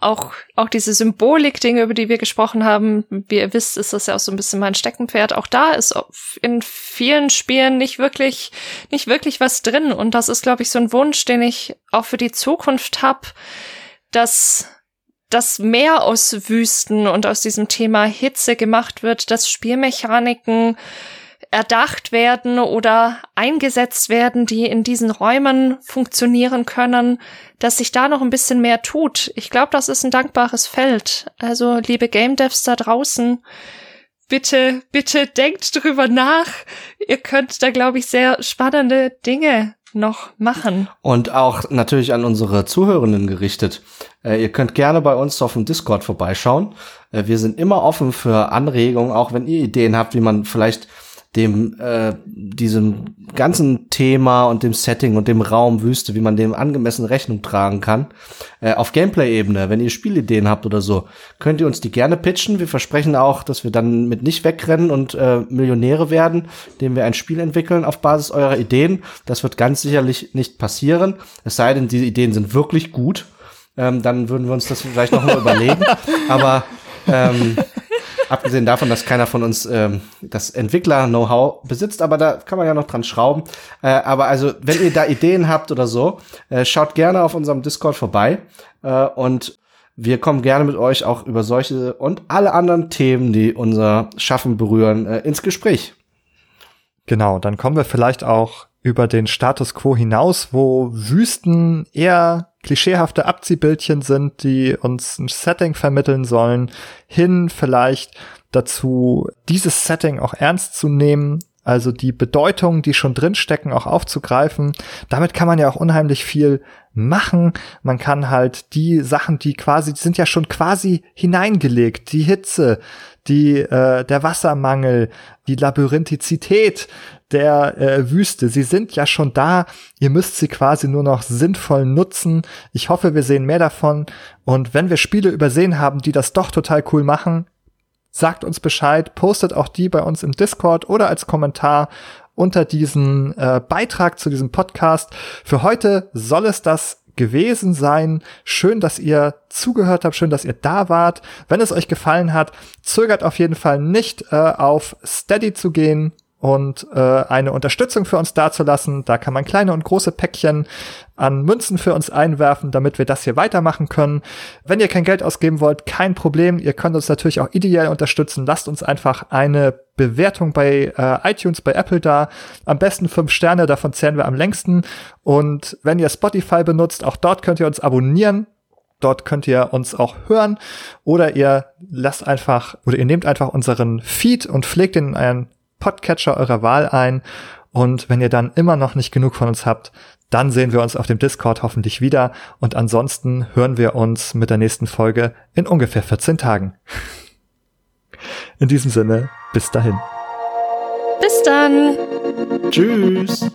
auch, auch diese Symbolik-Dinge, über die wir gesprochen haben, wie ihr wisst, ist das ja auch so ein bisschen mein Steckenpferd. Auch da ist in vielen Spielen nicht wirklich, nicht wirklich was drin. Und das ist, glaube ich, so ein Wunsch, den ich auch für die Zukunft habe, dass dass mehr aus Wüsten und aus diesem Thema Hitze gemacht wird, dass Spielmechaniken erdacht werden oder eingesetzt werden, die in diesen Räumen funktionieren können, dass sich da noch ein bisschen mehr tut. Ich glaube, das ist ein dankbares Feld. Also, liebe Game Devs da draußen, bitte, bitte denkt drüber nach. Ihr könnt da, glaube ich, sehr spannende Dinge noch machen. Und auch natürlich an unsere Zuhörenden gerichtet. Äh, ihr könnt gerne bei uns auf dem Discord vorbeischauen. Äh, wir sind immer offen für Anregungen, auch wenn ihr Ideen habt, wie man vielleicht dem äh, diesem ganzen Thema und dem Setting und dem Raum Wüste, wie man dem angemessen Rechnung tragen kann. Äh, auf Gameplay-Ebene, wenn ihr Spielideen habt oder so, könnt ihr uns die gerne pitchen. Wir versprechen auch, dass wir dann mit nicht wegrennen und äh, Millionäre werden, indem wir ein Spiel entwickeln auf Basis eurer Ideen. Das wird ganz sicherlich nicht passieren. Es sei denn, diese Ideen sind wirklich gut. Ähm, dann würden wir uns das vielleicht noch mal überlegen. Aber ähm, Abgesehen davon, dass keiner von uns ähm, das Entwickler-Know-how besitzt, aber da kann man ja noch dran schrauben. Äh, aber also, wenn ihr da Ideen habt oder so, äh, schaut gerne auf unserem Discord vorbei äh, und wir kommen gerne mit euch auch über solche und alle anderen Themen, die unser Schaffen berühren, äh, ins Gespräch. Genau, dann kommen wir vielleicht auch über den Status quo hinaus, wo Wüsten eher klischeehafte Abziehbildchen sind, die uns ein Setting vermitteln sollen, hin vielleicht dazu, dieses Setting auch ernst zu nehmen, also die Bedeutung, die schon drinstecken, auch aufzugreifen. Damit kann man ja auch unheimlich viel machen. Man kann halt die Sachen, die quasi, die sind ja schon quasi hineingelegt, die Hitze, die äh, der Wassermangel, die Labyrinthizität der äh, Wüste. Sie sind ja schon da. Ihr müsst sie quasi nur noch sinnvoll nutzen. Ich hoffe, wir sehen mehr davon. Und wenn wir Spiele übersehen haben, die das doch total cool machen, sagt uns Bescheid, postet auch die bei uns im Discord oder als Kommentar unter diesen äh, Beitrag zu diesem Podcast. Für heute soll es das gewesen sein. Schön, dass ihr zugehört habt, schön, dass ihr da wart. Wenn es euch gefallen hat, zögert auf jeden Fall nicht äh, auf Steady zu gehen und äh, eine Unterstützung für uns dazulassen. Da kann man kleine und große Päckchen an Münzen für uns einwerfen, damit wir das hier weitermachen können. Wenn ihr kein Geld ausgeben wollt, kein Problem. Ihr könnt uns natürlich auch ideell unterstützen. Lasst uns einfach eine Bewertung bei äh, iTunes, bei Apple da. Am besten fünf Sterne, davon zählen wir am längsten. Und wenn ihr Spotify benutzt, auch dort könnt ihr uns abonnieren. Dort könnt ihr uns auch hören oder ihr lasst einfach oder ihr nehmt einfach unseren Feed und pflegt ihn in einen Podcatcher eurer Wahl ein. Und wenn ihr dann immer noch nicht genug von uns habt, dann sehen wir uns auf dem Discord hoffentlich wieder. Und ansonsten hören wir uns mit der nächsten Folge in ungefähr 14 Tagen. In diesem Sinne, bis dahin. Bis dann. Tschüss.